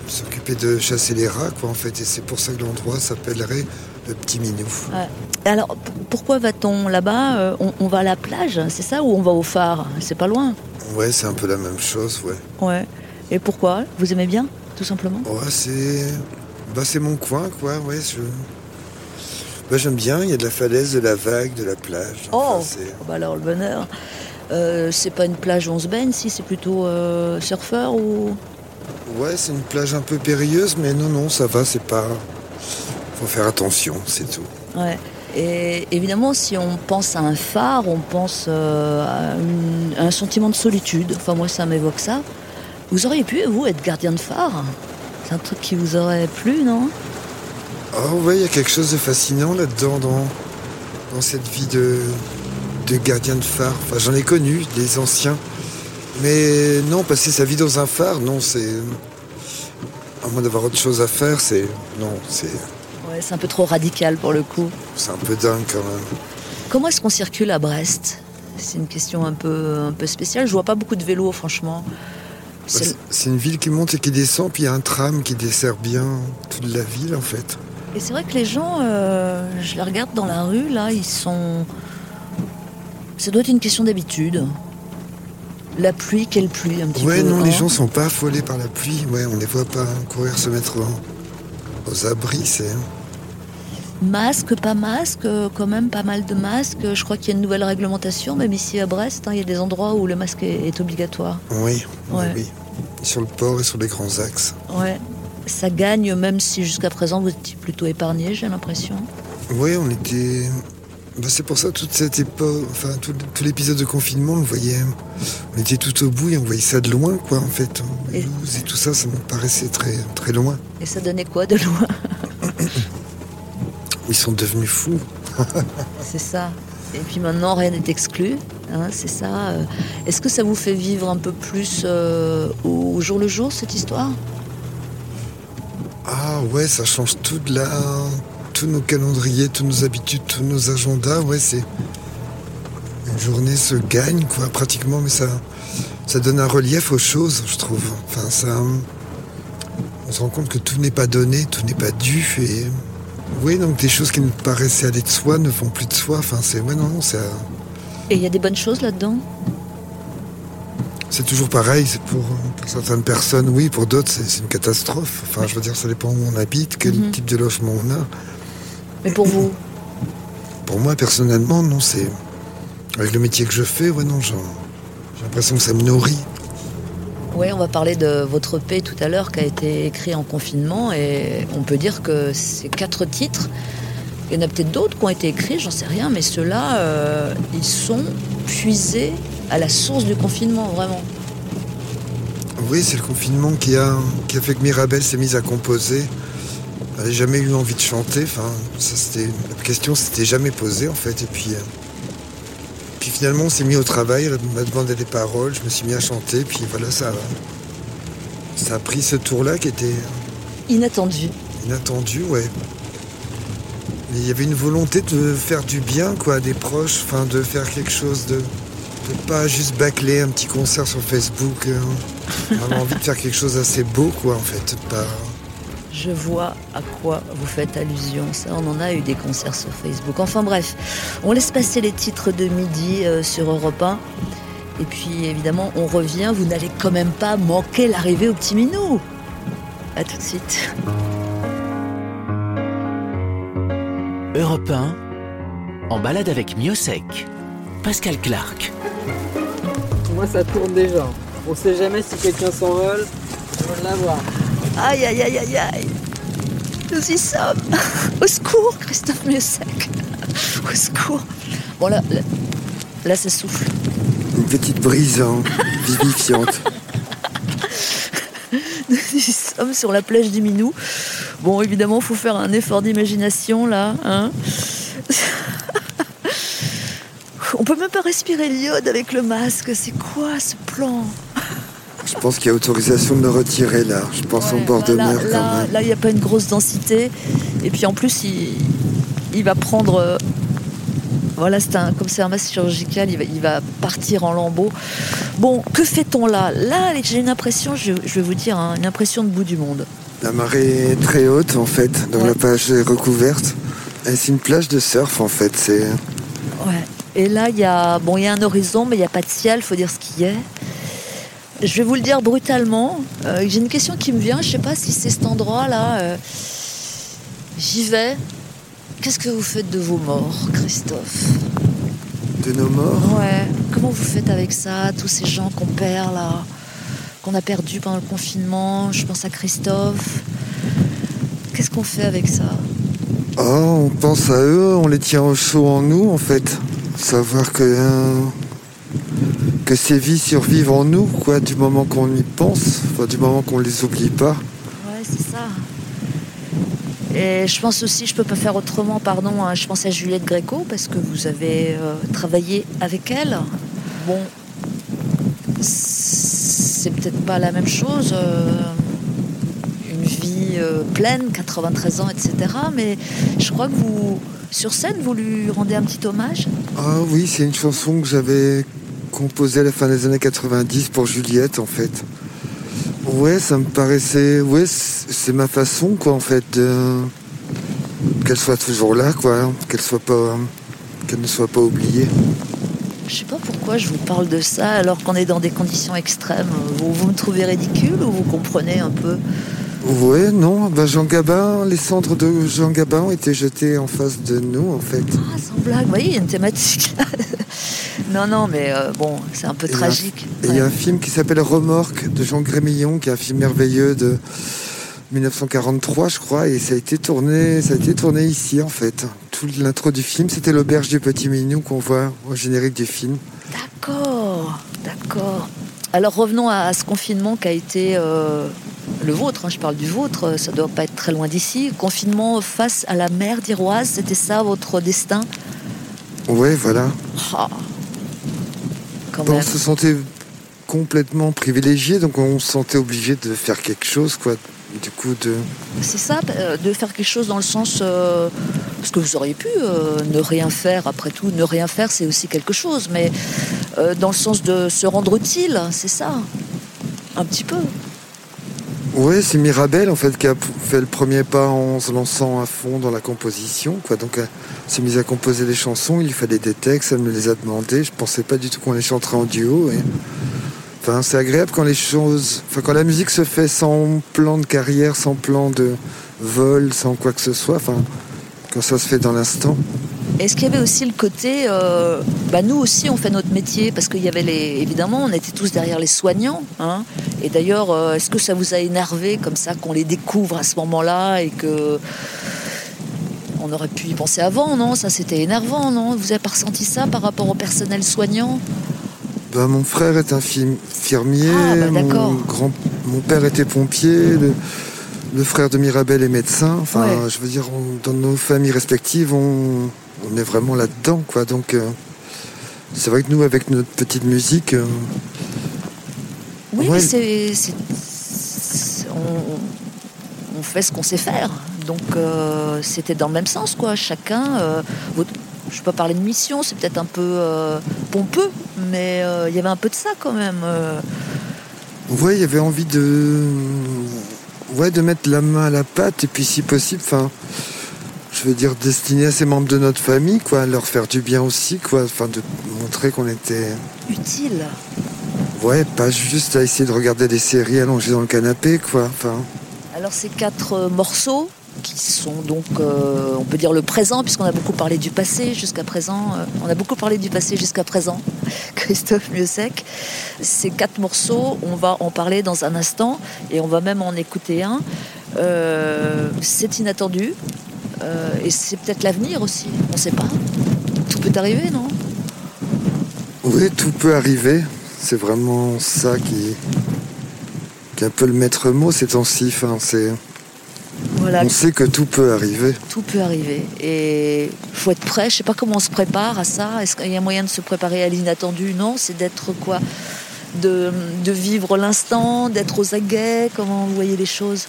s'occupaient de chasser les rats quoi en fait et c'est pour ça que l'endroit s'appellerait le Petit Minou. Ouais. Alors, pourquoi va-t-on là-bas Euh, on, on va à la plage, c'est ça Ou on va au phare C'est pas loin? Ouais, c'est un peu la même chose, ouais. Ouais. Et pourquoi? Vous aimez bien, tout simplement? Ouais, c'est. Bah, c'est mon coin, quoi, ouais. Je... Bah, j'aime bien, il y a de la falaise, de la vague, de la plage. Enfin, Oh Oh, bah Alors, le bonheur. Euh, c'est pas une plage où on se baigne, si c'est plutôt euh, surfeur ou? Ouais, c'est une plage un peu périlleuse, mais non, non, ça va, c'est pas. Faut faire attention, c'est tout. Ouais. Et évidemment, si on pense à un phare, on pense euh, à, une- à un sentiment de solitude. Enfin, moi, ça m'évoque ça. Vous auriez pu, vous, être gardien de phare? C'est un truc qui vous aurait plu, non? Oh, ouais, il y a quelque chose de fascinant là-dedans, dans, dans cette vie de, de gardien de phare. Enfin, j'en ai connu, des anciens. Mais non, passer sa vie dans un phare, non, c'est. À moins d'avoir autre chose à faire, c'est. Non, c'est. Ouais, c'est un peu trop radical pour le coup. C'est un peu dingue quand même. Comment est-ce qu'on circule à Brest? C'est une question un peu, un peu spéciale. Je vois pas beaucoup de vélos, franchement. Bah, C'est- une ville qui monte et qui descend, puis il y a un tram qui dessert bien toute la ville en fait. Et c'est vrai que les gens, euh, je les regarde dans la rue, là, ils sont. Ça doit être une question d'habitude. La pluie, quelle pluie un petit Ouais, peu non, les hein gens sont pas affolés par la pluie. Ouais, on les voit pas courir se mettre en- aux abris, c'est. Masque, pas masque, quand même pas mal de masques. Je crois qu'il y a une nouvelle réglementation, même ici à Brest. hein, il y a des endroits où le masque est, est obligatoire. Oui, oui, Ouais. oui. Sur le port et sur les grands axes. Ouais. Ça gagne, même si jusqu'à présent vous étiez plutôt épargné, j'ai l'impression. Oui, on était. Bah, c'est pour ça toute cette époque, enfin tout, tout l'épisode de confinement, on voyait, on était tout au bout et on voyait ça de loin, quoi, en fait. Et- et tout ça, ça me paraissait très, très loin. Et ça donnait quoi de loin? Ils sont devenus fous. C'est ça. Et puis maintenant, rien n'est exclu. hein, c'est ça. Euh, Est-ce que ça vous fait vivre un peu plus euh, au jour le jour, cette histoire? Ah ouais, ça change tout de la... tous nos calendriers, tous nos habitudes, tous nos agendas. Ouais, c'est une journée se gagne quoi, pratiquement, mais ça, ça donne un relief aux choses, je trouve. Enfin, ça, on se rend compte que tout n'est pas donné, tout n'est pas dû, et oui, donc des choses qui nous paraissaient aller de soi ne vont plus de soi. Enfin, c'est ouais, non, non, ça, Et il y a des bonnes choses là-dedans? C'est toujours pareil. C'est pour, pour certaines personnes, oui, pour d'autres, c'est c'est une catastrophe. Enfin, je veux dire, ça dépend où on habite, quel Mhm. type de logement on a. Mais pour vous? Pour moi, personnellement, non, c'est. Avec le métier que je fais, ouais, non, j'ai l'impression que ça me nourrit. Oui, on va parler de votre EP tout à l'heure qui a été écrit en confinement et on peut dire que ces quatre titres, il y en a peut-être d'autres qui ont été écrits, j'en sais rien, mais ceux-là, euh, ils sont puisés à la source du confinement, vraiment. Oui, c'est le confinement qui a, fait que Mirabelle s'est mise à composer. Elle n'avait jamais eu envie de chanter. Enfin, ça, c'était, la question s'était jamais posée, en fait. Et puis, euh, puis finalement, on s'est mis au travail. Elle m'a demandé des paroles. Je me suis mis à chanter. Puis voilà, ça, ça a pris ce tour-là qui était Inattendu. inattendu, ouais. Mais il y avait une volonté de faire du bien, quoi, à des proches, enfin, de faire quelque chose de. de pas juste bâcler un petit concert sur Facebook. hein. Vraiment envie de faire quelque chose d'assez beau, quoi, en fait. Pas... Je vois à quoi vous faites allusion. Ça, on en a eu des concerts sur Facebook. Enfin bref, on laisse passer les titres de midi euh, sur Europe 1. Et puis évidemment, on revient. Vous n'allez quand même pas manquer l'arrivée au petit minou. À tout de suite. Europe 1, en balade avec Miosec. Pascal Clark. Moi, ça tourne déjà. On sait jamais si quelqu'un s'envole. On va l'avoir. Aïe, aïe, aïe, aïe, aïe. Nous y sommes. Au secours, Christophe Miosec. Au secours. Bon, là, là, là, ça souffle. Une petite brise hein, vivifiante. Nous y sommes sur la plage du Minou. Bon, évidemment, il faut faire un effort d'imagination, là. Hein On peut même pas respirer l'iode avec le masque. C'est quoi ce plan? Je pense qu'il y a autorisation de me retirer, là. Je pense en Ouais, bord de là, mer, quand là, même. là, il n'y a pas une grosse densité. Et puis en plus, il, il va prendre. euh, Voilà, c'est un, comme c'est un masque chirurgical, il va, il va partir en lambeaux. Bon, que fait-on là? Là, j'ai une impression, je, je vais vous dire, hein, une impression de bout du monde. La marée est très haute, en fait, donc Ouais. la plage est recouverte. Et c'est une plage de surf, en fait. C'est... Ouais. Et là, il y a, bon, il y a un horizon, mais il n'y a pas de ciel, faut dire ce qu'il y a. Je vais vous le dire brutalement. euh, J'ai une question qui me vient. Je ne sais pas si c'est cet endroit-là. euh, J'y vais. Qu'est-ce que vous faites de vos morts, Christophe? De nos morts? Ouais. Comment vous faites avec ça Tous ces gens qu'on perd là, qu'on a perdus pendant le confinement? Je pense à Christophe. Qu'est-ce qu'on fait avec ça? Oh, on pense à eux, on les tient au chaud en nous, en fait. Savoir que, euh, que ces vies survivent en nous, quoi, du moment qu'on y pense, enfin, du moment qu'on les oublie pas. Ouais, c'est ça. Et je pense aussi, je peux pas faire autrement, pardon, hein, je pense à Juliette Gréco, parce que vous avez euh, travaillé avec elle. Bon, c'est peut-être pas la même chose, euh, une vie euh, pleine, 93 ans, etc. Mais je crois que vous, sur scène, vous lui rendez un petit hommage. Ah oui, c'est une chanson que j'avais composée à la fin des années 90 pour Juliette, en fait. Ouais, ça me paraissait... Ouais, c'est c'est ma façon, quoi, en fait, de... Qu'elle soit toujours là, quoi, hein, qu'elle soit pas... Qu'elle ne soit pas oubliée. Je sais pas pourquoi je vous parle de ça alors qu'on est dans des conditions extrêmes. Vous, vous me trouvez ridicule ou vous comprenez un peu? Ouais, non, bah Jean Gabin, les cendres de Jean Gabin ont été jetées en face de nous, en fait. Ah, sans blague, vous voyez, il y a une thématique là. non, non, mais euh, bon, c'est un peu Et tragique. Il y a un film qui s'appelle Remorque de Jean Grémillon, qui est un film merveilleux de 1943, je crois, et ça a été tourné, ça a été tourné ici, en fait. Toute l'intro du film, c'était l'auberge du Petit Minou qu'on voit au générique du film. D'accord, d'accord. Alors revenons à, à ce confinement qui a été euh, le vôtre, hein, je parle du vôtre, ça doit pas être très loin d'ici. Confinement face à la mer d'Iroise, c'était ça votre destin? Ouais, voilà. Ah, Quand même. on se sentait complètement privilégié, donc on se sentait obligé de faire quelque chose, quoi. Du coup, de... C'est ça, euh, de faire quelque chose dans le sens. euh, parce que vous auriez pu euh, ne rien faire, après tout, ne rien faire, c'est aussi quelque chose, mais euh, dans le sens de se rendre utile, c'est ça? Un petit peu. Ouais, c'est Mirabelle en fait qui a fait le premier pas en se lançant à fond dans la composition. Donc elle s'est mise à composer des chansons, il lui fallait des textes, elle me les a demandés. Je pensais pas du tout qu'on les chanterait en duo. Enfin, c'est agréable quand les choses. Quand la musique se fait sans plan de carrière, sans plan de vol, sans quoi que ce soit. Quand ça se fait dans l'instant. Est-ce qu'il y avait aussi le côté, euh, bah nous aussi on fait notre métier parce qu'il y avait les, évidemment on était tous derrière les soignants, hein. Et d'ailleurs, euh, est-ce que ça vous a énervé comme ça qu'on les découvre à ce moment-là et que on aurait pu y penser avant, non? Ça c'était énervant, non? Vous avez pas ressenti ça par rapport au personnel soignant? Ben, mon frère est infirmier, Ah, bah, d'accord. mon, grand... mon père était pompier, le, le frère de Mirabel est médecin. Enfin, Ouais. je veux dire, on- dans nos familles respectives, on, on est vraiment là-dedans, quoi. Donc, euh, c'est vrai que nous, avec notre petite musique, euh, Oui, Ouais. mais c'est, on, on fait ce qu'on sait faire. Donc euh, c'était dans le même sens, quoi. Chacun. votre- je ne vais pas parler de mission, c'est peut-être un peu pompeux, mais il y avait un peu de ça quand même. Ouais, il y avait envie de. Ouais, de mettre la main à la pâte et puis si possible, enfin. Je veux dire, destiné à ces membres de notre famille, quoi, leur faire du bien aussi, quoi, enfin, de montrer qu'on était. utile. Ouais, pas juste à essayer de regarder des séries allongées dans le canapé, quoi, enfin. Alors ces quatre euh, morceaux qui sont donc, euh, on peut dire le présent, puisqu'on a beaucoup parlé du passé jusqu'à présent. euh, on a beaucoup parlé du passé jusqu'à présent, Christophe Mieusec. Ces quatre morceaux, on va en parler dans un instant et on va même en écouter un. Euh, c'est inattendu euh, et c'est peut-être l'avenir aussi, on ne sait pas. Tout peut arriver, non? Oui, tout peut arriver. C'est vraiment ça qui, qui est un peu le maître mot ces temps-ci. C'est, Voilà, on sait que tout peut arriver. tout peut arriver. Et faut être prêt. Je sais pas comment on se prépare à ça. Est-ce qu'il y a moyen de se préparer à l'inattendu? Non, c'est d'être quoi de, de vivre l'instant, d'être aux aguets. Comment vous voyez les choses?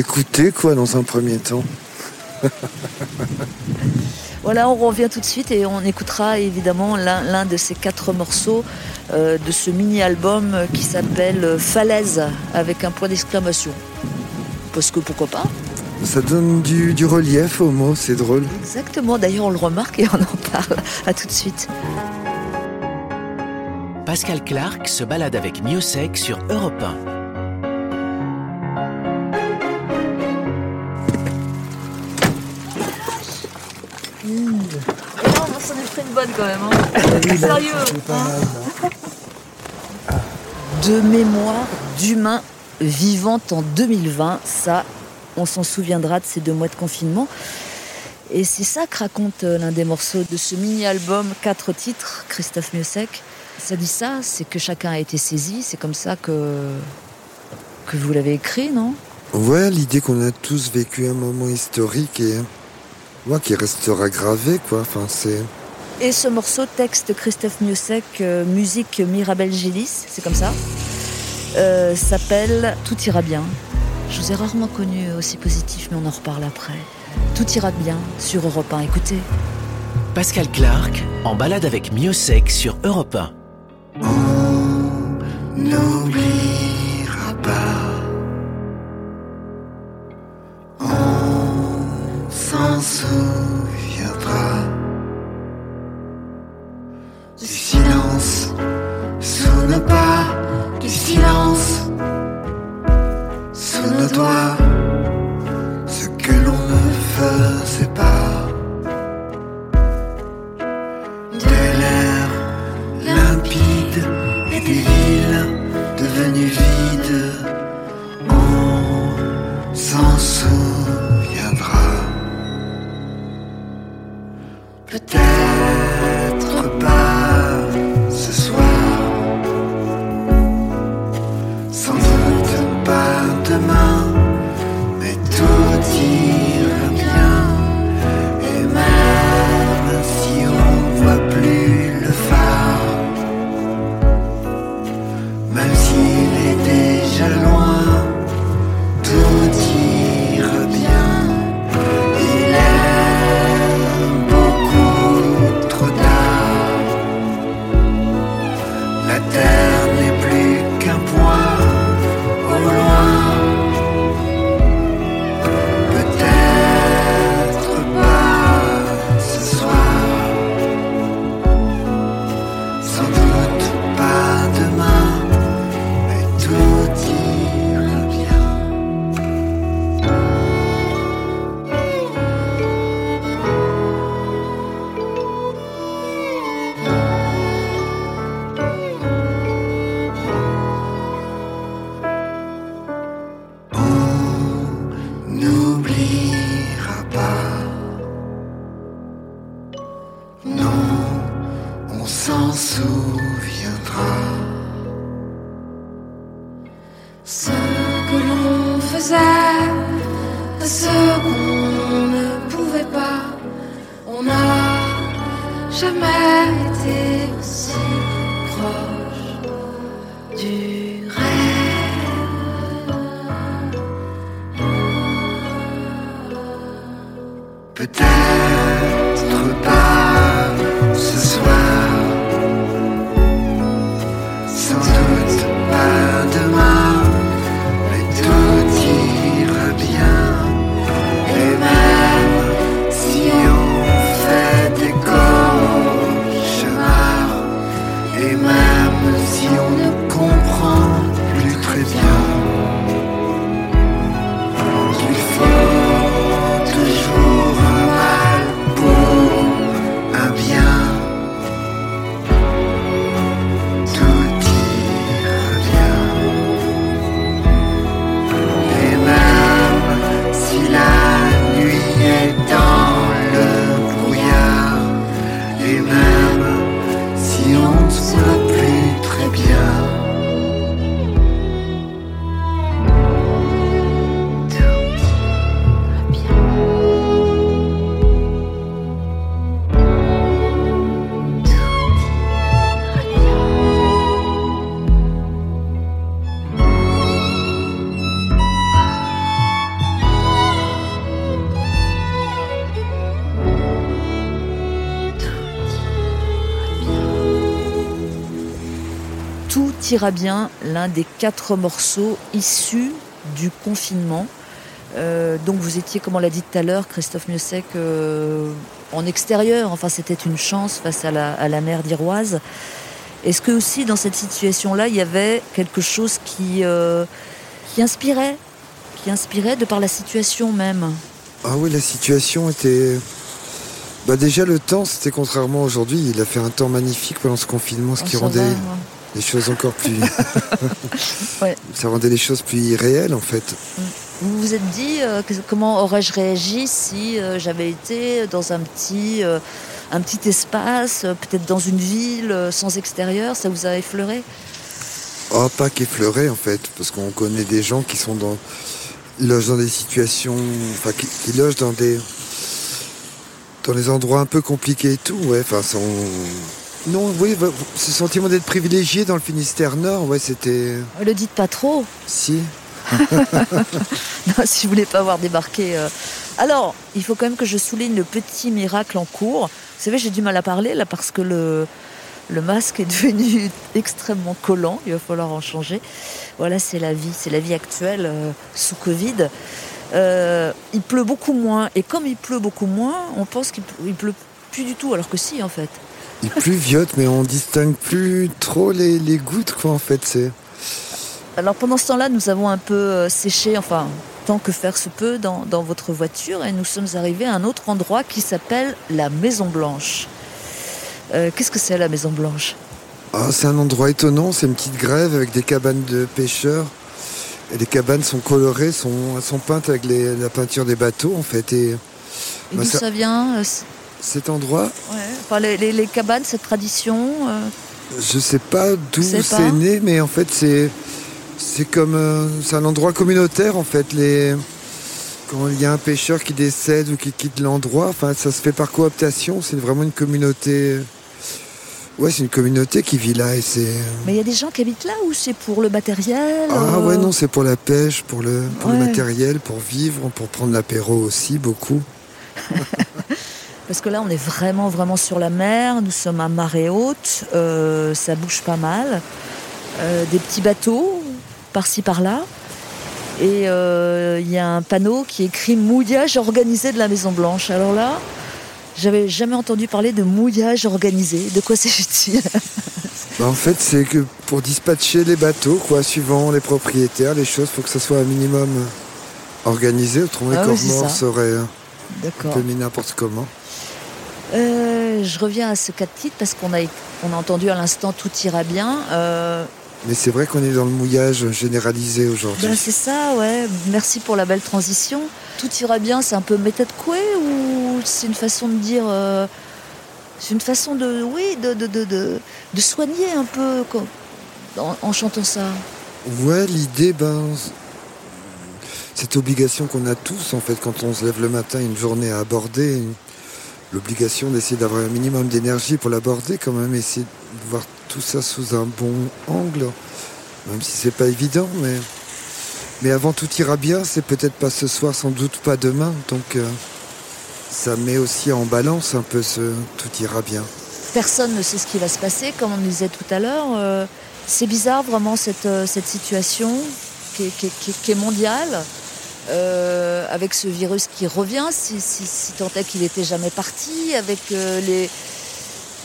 Écoutez, quoi, dans un premier temps. Voilà, on revient tout de suite et on écoutera évidemment l'un l'un de ces quatre morceaux euh, de ce mini-album qui s'appelle Falaise avec un point d'exclamation. Parce que pourquoi pas Ça donne du, du relief aux mots, c'est drôle. Exactement, d'ailleurs on le remarque et on en parle. À tout de suite. Pascal Clark se balade avec Miossec sur Europe 1. Une bonne quand même. hein. Sérieux hein. De mémoire d'humain vivant en 2020, ça, on s'en souviendra de ces deux mois de confinement. Et c'est ça que raconte euh, l'un des morceaux de ce mini-album, quatre titres, Christophe Miossec. Ça dit ça, c'est que chacun a été saisi, c'est comme ça que, que vous l'avez écrit, non? Ouais, l'idée qu'on a tous vécu un moment historique et ouais, qui restera gravé, quoi. Enfin, c'est. Et ce morceau, texte Christophe Miossec, euh, musique Mirabel Gélis, c'est comme ça, euh, s'appelle Tout ira bien. Je vous ai rarement connu aussi positif, mais on en reparle après. Tout ira bien sur Europe 1. Écoutez. Pascal Clark en balade avec Miossec sur Europe 1. n'oubliera Bien, l'un des quatre morceaux issus du confinement. Euh, donc vous étiez, comme on l'a dit tout à l'heure, Christophe Miossec, euh, en extérieur. Enfin, c'était une chance face à la, à la mer d'Iroise. Est-ce que aussi dans cette situation-là, il y avait quelque chose qui, euh, qui inspirait, qui inspirait de par la situation même? Ah oui, la situation était. Bah déjà le temps, c'était contrairement aujourd'hui, il a fait un temps magnifique pendant ce confinement, ce qui rendait va, ouais. Les choses encore plus. Ouais. Ça rendait les choses plus irréelles en fait. Vous vous êtes dit euh, que- comment aurais-je réagi si euh, j'avais été dans un petit, euh, un petit espace, euh, peut-être dans une ville euh, sans extérieur Ça vous a effleuré? Oh, pas qu'effleuré en fait, parce qu'on connaît des gens qui sont dans. Ils logent dans des situations. Enfin, qui, qui logent dans des. dans des endroits un peu compliqués et tout, ouais. Enfin, sont. Non, oui, bah, ce sentiment d'être privilégié dans le Finistère Nord, ouais, c'était. Le dites pas trop, Si. Non, si vous voulez pas avoir débarqué. euh. Alors, il faut quand même que je souligne le petit miracle en cours. Vous savez, j'ai du mal à parler là parce que le, le masque est devenu extrêmement collant. Il va falloir en changer. Voilà, c'est la vie, c'est la vie actuelle euh, sous Covid. Euh, il pleut beaucoup moins et comme il pleut beaucoup moins, on pense qu'il il pleut plus du tout, alors que si en fait. Il pluviote, mais on distingue plus trop les, les gouttes, quoi, en fait. C'est. Alors pendant ce temps-là, nous avons un peu euh, séché, enfin, tant que faire se peut, dans, dans votre voiture et nous sommes arrivés à un autre endroit qui s'appelle la Maison Blanche. Euh, Qu'est-ce que c'est la Maison Blanche? Ah, c'est un endroit étonnant, c'est une petite grève avec des cabanes de pêcheurs. Et les cabanes sont colorées, sont, elles sont peintes avec les- la peinture des bateaux, en fait. Et Et Bah, d'où ça- ça vient euh, cet endroit, ouais, enfin, les, les- les cabanes, cette tradition euh, je sais pas d'où c'est né, mais en fait, c'est, c'est comme. euh, c'est un endroit communautaire, en fait. Les, quand il y a un pêcheur qui décède ou qui quitte l'endroit, enfin, ça se fait par cooptation, c'est vraiment une communauté. Ouais, c'est une communauté qui vit là et c'est. Mais il y a des gens qui habitent là ou c'est pour le matériel Ah euh, ouais, non, c'est pour la pêche, pour, le, pour le matériel, pour vivre, pour prendre l'apéro aussi, beaucoup. Parce que là, on est vraiment, vraiment sur la mer. Nous sommes à marée haute. euh, ça bouge pas mal. Euh, des petits bateaux, par-ci, par-là. Et euh, il y a un panneau qui écrit mouillage organisé de la Maison Blanche. Alors là, j'avais jamais entendu parler de mouillage organisé. De quoi s'agit-il? Bah, en fait, c'est que pour dispatcher les bateaux, quoi, suivant les propriétaires, les choses, faut que ça soit un minimum organisé, autrement Ah les oui, corps c'est morts ça. seraient un peu mis n'importe comment. Euh, je reviens à ce cas de titre parce qu'on a, on a entendu à l'instant tout ira bien. Euh, Mais c'est vrai qu'on est dans le mouillage généralisé aujourd'hui. Ben, c'est ça, ouais. Merci pour la belle transition. Tout ira bien, c'est un peu méthode couée ou c'est une façon de dire. euh, c'est une façon de. Oui, de, de, de, de, de soigner un peu quoi, en, en chantant ça? Ouais, l'idée, ben, cette obligation qu'on a tous, en fait, quand on se lève le matin, une journée à aborder, une- l'obligation d'essayer d'avoir un minimum d'énergie pour l'aborder, quand même, essayer de voir tout ça sous un bon angle, même si c'est pas évident, mais, mais avant tout ira bien, c'est peut-être pas ce soir, sans doute pas demain, donc euh, ça met aussi en balance un peu ce tout ira bien. Personne ne sait ce qui va se passer, comme on disait tout à l'heure. Euh, c'est bizarre vraiment cette, euh, cette situation qui est, mondiale, euh, avec ce virus qui revient, si, tant est qu'il n'était jamais parti, avec euh,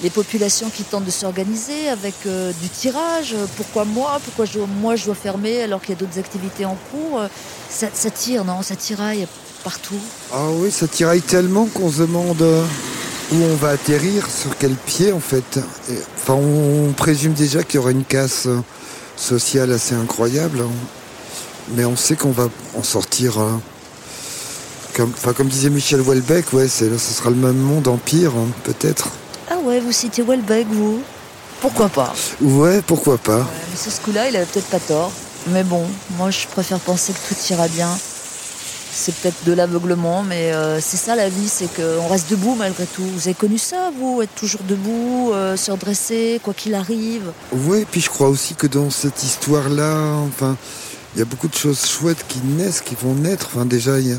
les, populations qui tentent de s'organiser, avec euh, du tirage. Pourquoi moi Pourquoi moi je dois fermer alors qu'il y a d'autres activités en cours ça, tire, non Ça tiraille partout. Ah oui, ça tiraille tellement qu'on se demande où on va atterrir, sur quel pied en fait. Enfin, on, présume déjà qu'il y aura une casse sociale assez incroyable. hein. Mais on sait qu'on va en sortir. euh, comme, enfin, comme disait Michel Houellebecq, ouais, ce sera le même monde en pire, hein, peut-être. Ah ouais, vous citez Welbeck, vous Pourquoi pas? Ouais, pourquoi pas. Ouais, mais ce coup-là, il avait peut-être pas tort. Mais bon, moi je préfère penser que tout ira bien. C'est peut-être de l'aveuglement, mais euh, c'est ça la vie, c'est qu'on reste debout malgré tout. Vous avez connu ça, vous Être toujours debout, euh, se redresser, quoi qu'il arrive? Oui, puis je crois aussi que dans cette histoire-là, enfin, il y a beaucoup de choses chouettes qui naissent, qui vont naître. Enfin, déjà, il y a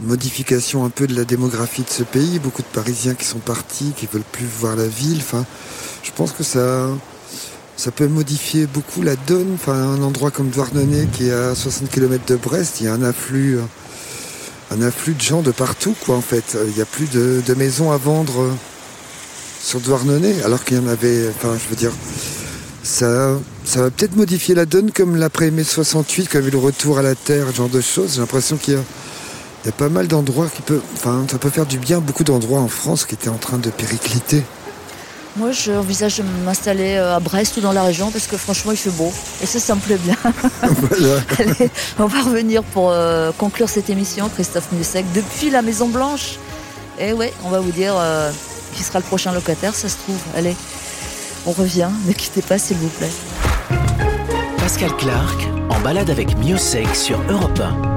une modification un peu de la démographie de ce pays. Beaucoup de Parisiens qui sont partis, qui veulent plus voir la ville. Enfin, je pense que ça, ça peut modifier beaucoup la donne. Enfin, un endroit comme Douarnenez, qui est à 60 km de Brest, il y a un afflux, un afflux de gens de partout, quoi. En fait, il n'y a plus de, de maisons à vendre euh, sur Douarnenez, alors qu'il y en avait. Enfin, je veux dire ça, ça va peut-être modifier la donne comme l'après-mai 68, quand il y avait le retour à la Terre, ce genre de choses. J'ai l'impression qu'il y a, il y a pas mal d'endroits qui peuvent. Enfin, ça peut faire du bien beaucoup d'endroits en France qui étaient en train de péricliter. Moi, j'envisage de m'installer euh, à Brest ou dans la région parce que franchement, il fait beau. Et ça, ça me plaît bien. voilà. Allez, on va revenir pour euh, conclure cette émission, Christophe Musek, depuis la Maison Blanche. Et ouais, on va vous dire euh, qui sera le prochain locataire, ça se trouve. Allez, on revient, ne quittez pas s'il vous plaît. Pascal Clark en balade avec Miosec sur Europe 1.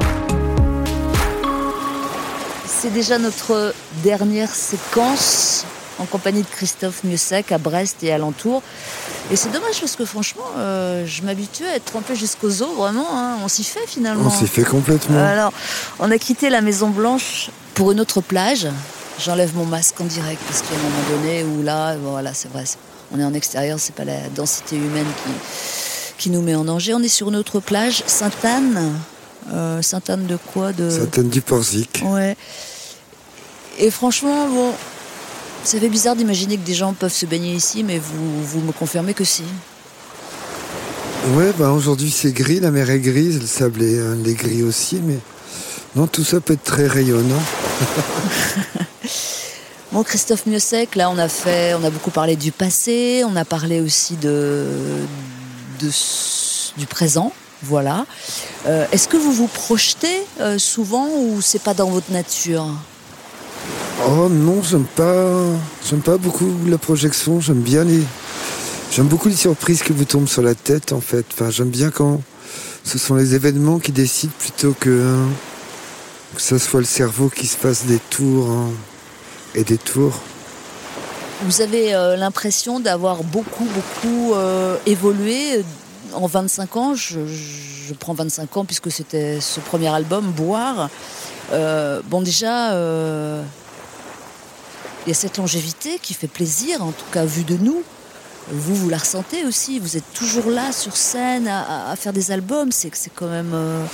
C'est déjà notre dernière séquence en compagnie de Christophe Miosek à Brest et alentour. Et c'est dommage parce que franchement, euh, je m'habitue à être trempée jusqu'aux os, vraiment. hein. On s'y fait finalement. On s'y fait complètement. Alors, on a quitté la Maison Blanche pour une autre plage. J'enlève mon masque en direct parce qu'il y a un moment donné où là, voilà, c'est vrai, on est en extérieur, c'est pas la densité humaine qui, qui nous met en danger. On est sur une autre plage, Sainte-Anne. Euh, Sainte-Anne de quoi de... Sainte-Anne du Porzic. Ouais. Et franchement, bon, ça fait bizarre d'imaginer que des gens peuvent se baigner ici, mais vous, vous me confirmez que si. Ouais, bah aujourd'hui c'est gris, la mer est grise, le sable est, est gris aussi, mais non, tout ça peut être très rayonnant. Bon, Christophe Miosek, là, on a fait, on a beaucoup parlé du passé, on a parlé aussi de, du présent, voilà. Euh, Est-ce que vous vous projetez euh, souvent ou c'est pas dans votre nature? Oh non, j'aime pas, j'aime pas beaucoup la projection. J'aime bien les, j'aime beaucoup les surprises qui vous tombent sur la tête en fait. J'aime bien quand ce sont les événements qui décident plutôt que hein, que ce soit le cerveau qui se fasse des tours hein, et des tours. Vous avez euh, l'impression d'avoir beaucoup, beaucoup euh, évolué en 25 ans? Je, prends 25 ans puisque c'était ce premier album, Boire. Euh, bon, déjà, euh, il y a cette longévité qui fait plaisir, en tout cas vu de nous. Vous, vous la ressentez aussi. Vous êtes toujours là sur scène à, faire des albums. C'est quand même euh,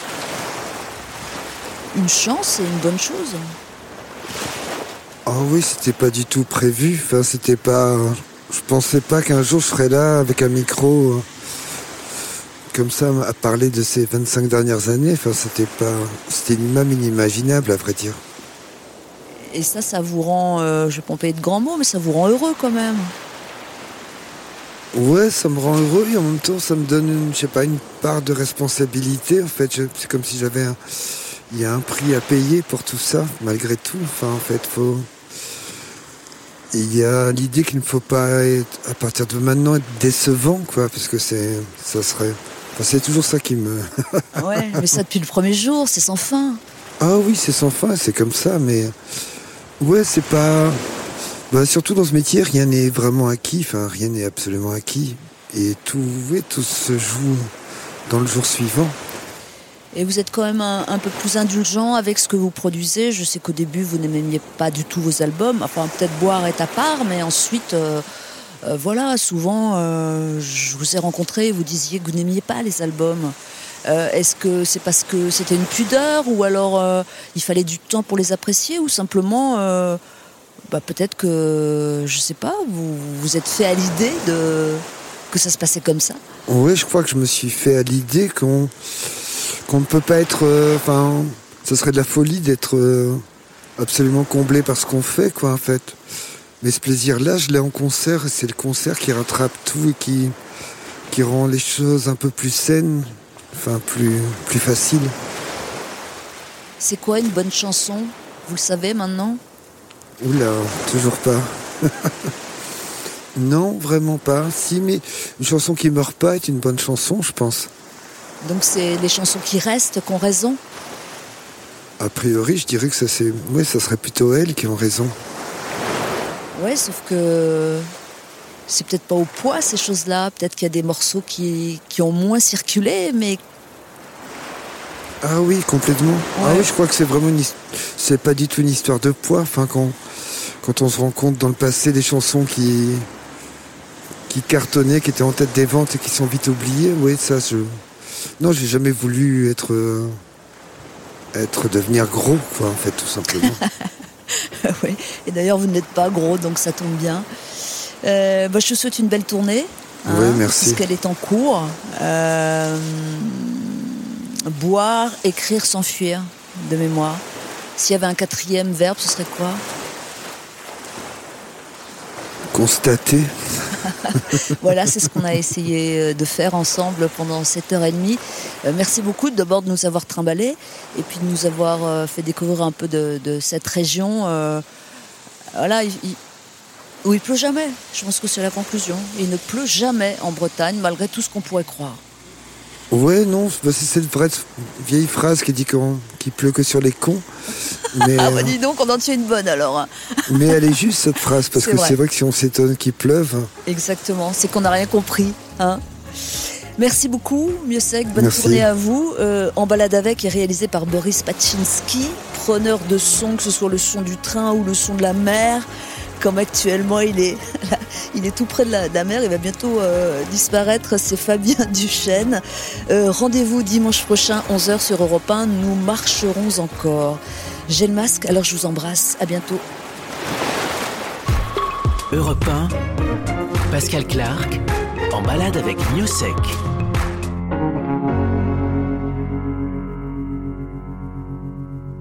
une chance et une bonne chose. Oh oui, c'était pas du tout prévu. Enfin, c'était pas. Je pensais pas qu'un jour je serais là avec un micro euh, comme ça à parler de ces 25 dernières années. Enfin, c'était pas. C'était même inimaginable à vrai dire. Et ça, ça vous rend, euh, je vais pas employer de grands mots, mais ça vous rend heureux quand même. Ouais, ça me rend heureux et en même temps, ça me donne, une, je sais pas, une part de responsabilité. En fait, c'est comme si j'avais un, il y a un prix à payer pour tout ça, malgré tout. Enfin, en fait, faut. Il y a l'idée qu'il ne faut pas être, à partir de maintenant, être décevant, quoi, parce que c'est, ça serait. Enfin, c'est toujours ça qui me. Ouais, mais ça depuis le premier jour, c'est sans fin. Ah oui, c'est sans fin, c'est comme ça, mais ouais, c'est pas. Bah, surtout dans ce métier, rien n'est vraiment acquis, enfin rien n'est absolument acquis, et tout, tout se joue dans le jour suivant. Et vous êtes quand même un, peu plus indulgent avec ce que vous produisez. Je sais qu'au début, vous n'aimiez pas du tout vos albums. Enfin, peut-être boire est à part, mais ensuite, euh, euh, voilà, souvent, euh, je vous ai rencontré et vous disiez que vous n'aimiez pas les albums. Est-ce que c'est parce que c'était une pudeur ou alors il fallait du temps pour les apprécier ou simplement, bah, peut-être que, je sais pas, vous vous êtes fait à l'idée que ça se passait comme ça? Oui, je crois que je me suis fait à l'idée qu'on qu'on ne peut pas être. euh, Enfin, ce serait de la folie d'être euh, absolument comblé par ce qu'on fait, quoi, en fait. Mais ce plaisir-là, je l'ai en concert, et c'est le concert qui rattrape tout et qui, qui rend les choses un peu plus saines, enfin, plus, plus faciles. C'est quoi une bonne chanson? Vous le savez maintenant? Oula, toujours pas. non, vraiment pas. Si, mais une chanson qui meurt pas est une bonne chanson, je pense. Donc c'est les chansons qui restent, qui ont raison A priori, je dirais que ça, c'est, ouais, ça serait plutôt elles qui ont raison. Ouais, sauf que c'est peut-être pas au poids ces choses-là. Peut-être qu'il y a des morceaux qui, qui ont moins circulé, mais Ah oui, complètement. Ah oui, je crois que c'est vraiment une c'est pas du tout une histoire de poids. Enfin, quand, quand on se rend compte dans le passé des chansons qui, qui cartonnaient, qui étaient en tête des ventes et qui sont vite oubliées, oui, ça, je. Non, j'ai jamais voulu être. euh, être devenir gros, quoi, en fait, tout simplement. oui. Et d'ailleurs, vous n'êtes pas gros, donc ça tombe bien. Euh, bah, je vous souhaite une belle tournée. Oui, merci. Puisqu'elle est en cours. Euh, boire, écrire, s'enfuir, de mémoire. S'il y avait un quatrième verbe, ce serait quoi? Voilà, c'est ce qu'on a essayé euh, de faire ensemble pendant cette heure et demie. Euh, merci beaucoup d'abord de nous avoir trimballés et puis de nous avoir euh, fait découvrir un peu de, cette région. euh, voilà, il- il pleut jamais. Je pense que c'est la conclusion. Il ne pleut jamais en Bretagne, malgré tout ce qu'on pourrait croire. Ouais, non, c'est cette vraie vieille phrase qui dit qu'on- qu'il pleut que sur les cons. Mais, Ah bah dis donc, on en tient une bonne alors. hein. mais elle est juste cette phrase, parce que c'est vrai que si on s'étonne qu'il pleuve, Exactement, c'est qu'on n'a rien compris. Hein Merci beaucoup, Miosek. Bonne Merci. tournée à vous. Euh, en balade avec est réalisé par Boris Pachinski, preneur de son, que ce soit le son du train ou le son de la mer. Comme actuellement il est, tout près de la, de la mer, il va bientôt euh, disparaître. C'est Fabien Duchesne. Euh, Rendez-vous dimanche prochain, 11h sur Europe 1. Nous marcherons encore. J'ai le masque, alors je vous embrasse. À bientôt. Europe 1, Pascal Clark, en balade avec Miossec.